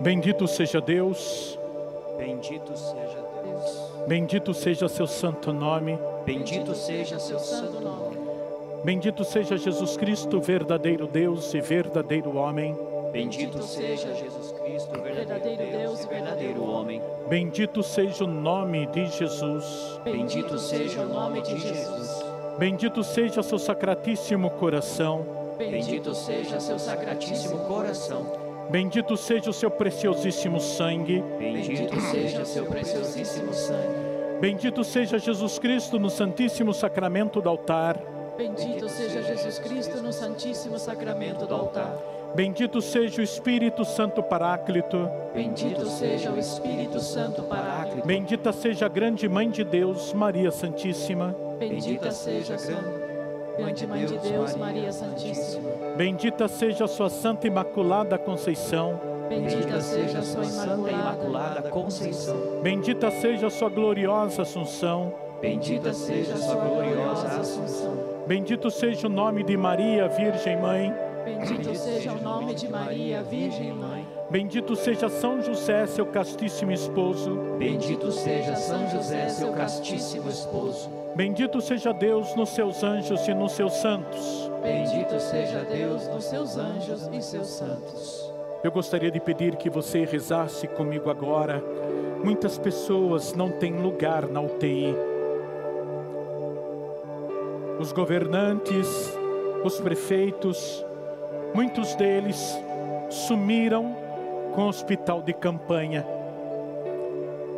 Bendito seja Deus, Bendito seja Deus. bendito seja seu santo nome, Bendito seja seu santo nome. bendito seja Jesus Cristo, verdadeiro Deus e verdadeiro homem. Bendito seja Jesus Cristo, verdadeiro Deus e verdadeiro homem. Bendito seja o nome de Jesus. Bendito seja o nome de Jesus. Bendito seja seu sacratíssimo coração. Bendito seja seu sacratíssimo coração. Bendito seja o seu preciosíssimo sangue. Bendito seja seu preciosíssimo sangue. Bendito seja Jesus Cristo no Santíssimo Sacramento do altar. Bendito seja Jesus Cristo no Santíssimo Sacramento do altar. Bendito seja o Espírito Santo Paráclito. Bendito seja o Espírito Santo Paráclito. Bendita seja a grande Mãe de Deus, Maria Santíssima. Bendita seja a grande Mãe de Deus, Maria Santíssima. Bendita seja a sua Santa Imaculada Conceição. Bendita seja a sua Santa Imaculada. Imaculada Conceição. Bendita seja a sua gloriosa Assunção. Bendita seja a sua gloriosa Assunção. Bendito seja o nome de Maria, Virgem Mãe. Bendito seja o nome de Maria, Virgem Mãe. Bendito seja São José, seu castíssimo esposo. Bendito seja São José, seu castíssimo esposo. Bendito seja Deus nos seus anjos e nos seus santos. Bendito seja Deus dos seus anjos e seus santos. Eu gostaria de pedir que você rezasse comigo agora. Muitas pessoas não têm lugar na UTI. Os governantes, os prefeitos, muitos deles sumiram com o hospital de campanha.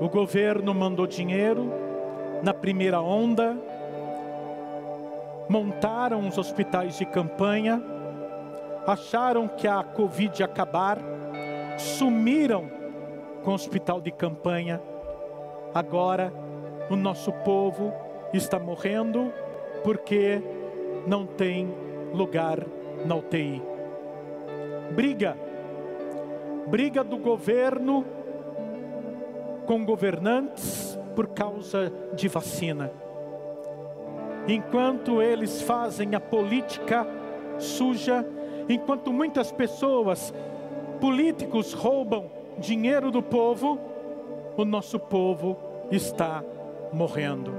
O governo mandou dinheiro na primeira onda, montaram os hospitais de campanha, acharam que a Covid ia acabar, sumiram com o hospital de campanha. Agora o nosso povo está morrendo porque não tem lugar na UTI. Briga, briga do governo com governantes por causa de vacina. Enquanto eles fazem a política suja, enquanto muitas pessoas, políticos roubam dinheiro do povo, o nosso povo está morrendo.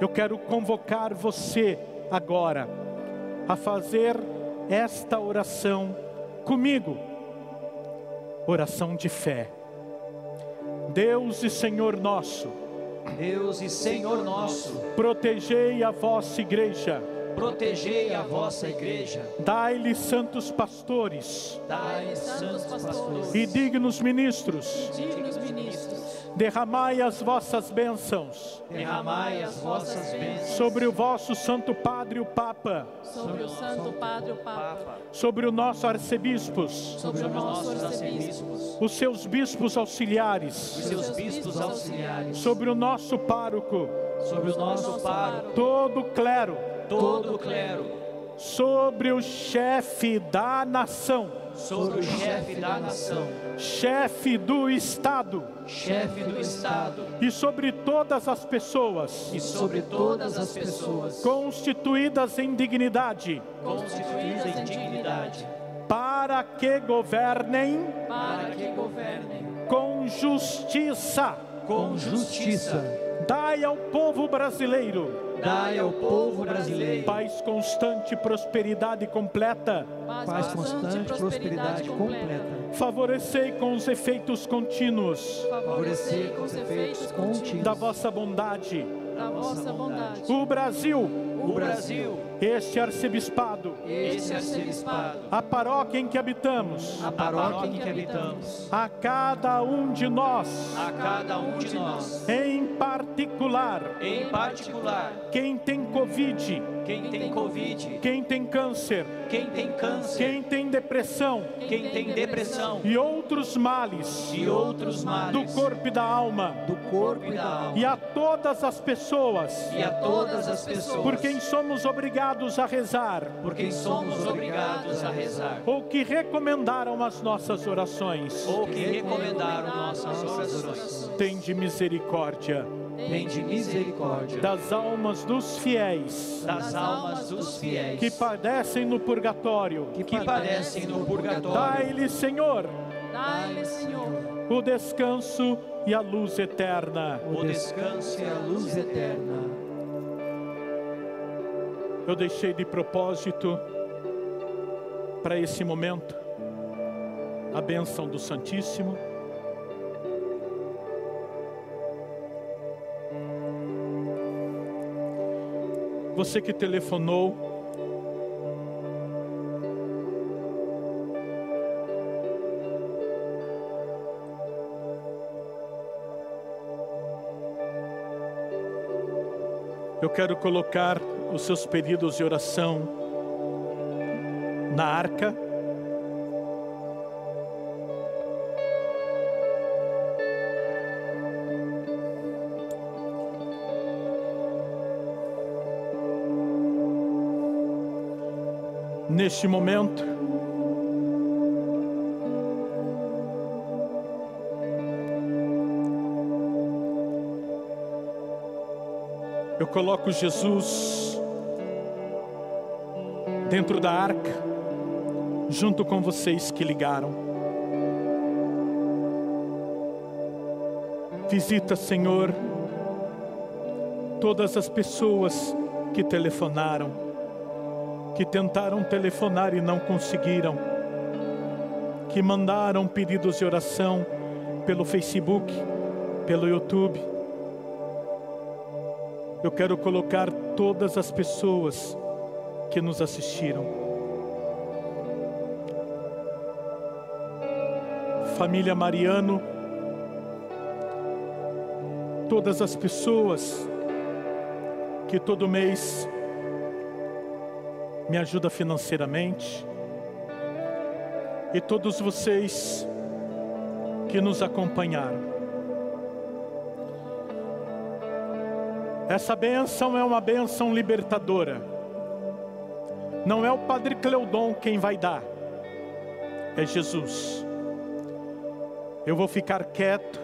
Eu quero convocar você agora a fazer esta oração comigo. Oração de fé. Deus e Senhor nosso, Deus e Senhor nosso, protegei a vossa igreja, protegei a vossa igreja, dai-lhe santos pastores dai santos pastores e dignos ministros, Dignos ministros, derramai as vossas bênçãos. Derramai as vossas bênçãos. Sobre o vosso Santo Padre, o Papa, sobre o Santo Padre, o Papa, sobre o nosso arcebispos, sobre o nosso nossos arcebispo, arcebispos, os seus bispos auxiliares, seus bispos auxiliares, sobre o nosso pároco, sobre o nosso paro, todo o clero, todo o clero, sobre o chefe da nação, sobre o chefe da nação, chefe do Estado. Chefe do Estado. E sobre todas as pessoas. E sobre todas as pessoas. Constituídas em dignidade, constituídas em dignidade, para que governem. Para que governem. Com justiça. com justiça, Dai ao povo brasileiro dai ao povo brasileiro. Paz constante, prosperidade completa. Paz constante, prosperidade completa. Favorecei com os efeitos contínuos. Favorecer com os efeitos contínuos. Da vossa bondade da vossa bondade. o Brasil, o Brasil, este arcebispado, esse arcebispado, a paróquia em que habitamos, a paróquia em que habitamos, a cada um de nós, a cada um de nós, em particular, em particular, quem tem Covid, quem tem Covid, quem tem câncer, quem tem câncer, quem tem depressão? Quem tem depressão? e outros males? E outros do males corpo e da alma, do corpo e da alma, e a todas as pessoas? E a todas as pessoas. Por quem somos obrigados a rezar, por quem somos obrigados a rezar, ou que recomendaram as nossas orações. ou que recomendaram nossas orações. Tende misericórdia Tende misericórdia das almas dos fiéis das almas dos fiéis que padecem no purgatório. que padecem no purgatório. Dai-lhe, Senhor, Dai-lhe, Senhor, o descanso e a luz eterna. o descanso e a luz eterna. Eu deixei de propósito para esse momento a bênção do Santíssimo. Você que telefonou, eu quero colocar os seus pedidos de oração na arca. Neste momento, eu coloco Jesus dentro da arca, junto com vocês que ligaram. Visita, Senhor, todas as pessoas que telefonaram, que tentaram telefonar e não conseguiram, que mandaram pedidos de oração pelo Facebook, pelo YouTube. Eu quero colocar todas as pessoas que nos assistiram. família Mariano, todas as pessoas que todo mês me ajuda financeiramente e todos vocês que nos acompanharam. Essa benção é uma benção libertadora. Não é o Padre Cleudon quem vai dar, é Jesus. Eu vou ficar quieto.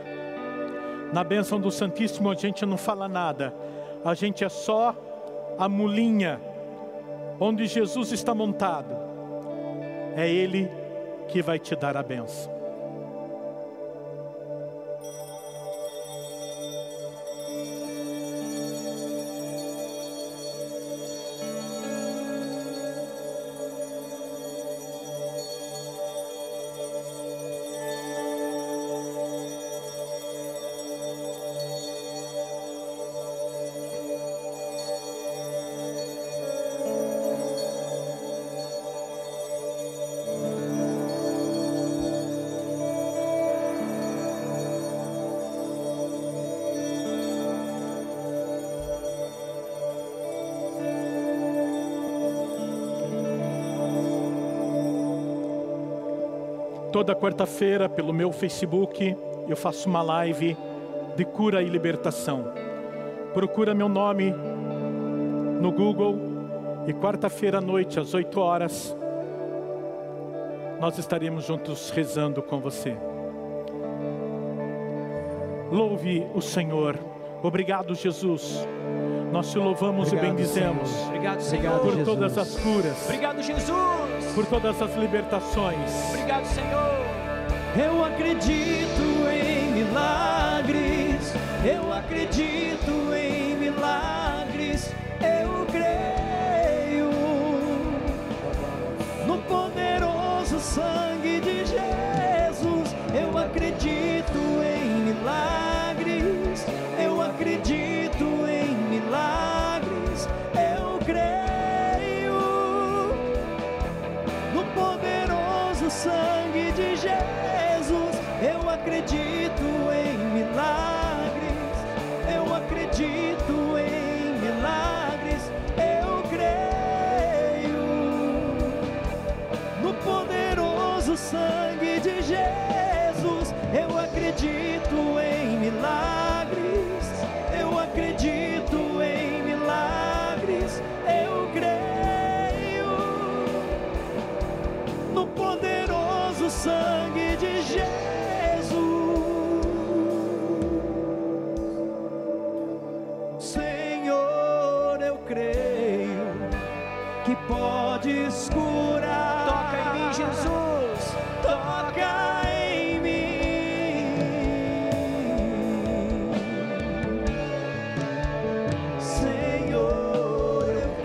Na benção do Santíssimo a gente não fala nada, a gente é só a mulinha onde Jesus está montado. É Ele que vai te dar a benção. Toda quarta-feira, pelo meu Facebook, eu faço uma live de cura e libertação. Procura meu nome no Google e quarta-feira à noite, às 8 horas, nós estaremos juntos rezando com você. Louve o Senhor. Obrigado, Jesus. Nós te louvamos Obrigado, e bendizemos. Senhor. Obrigado, Senhor. Por Jesus. todas as curas, Obrigado, Jesus. Por todas as libertações. Obrigado, Senhor. Eu acredito em milagres, eu acredito em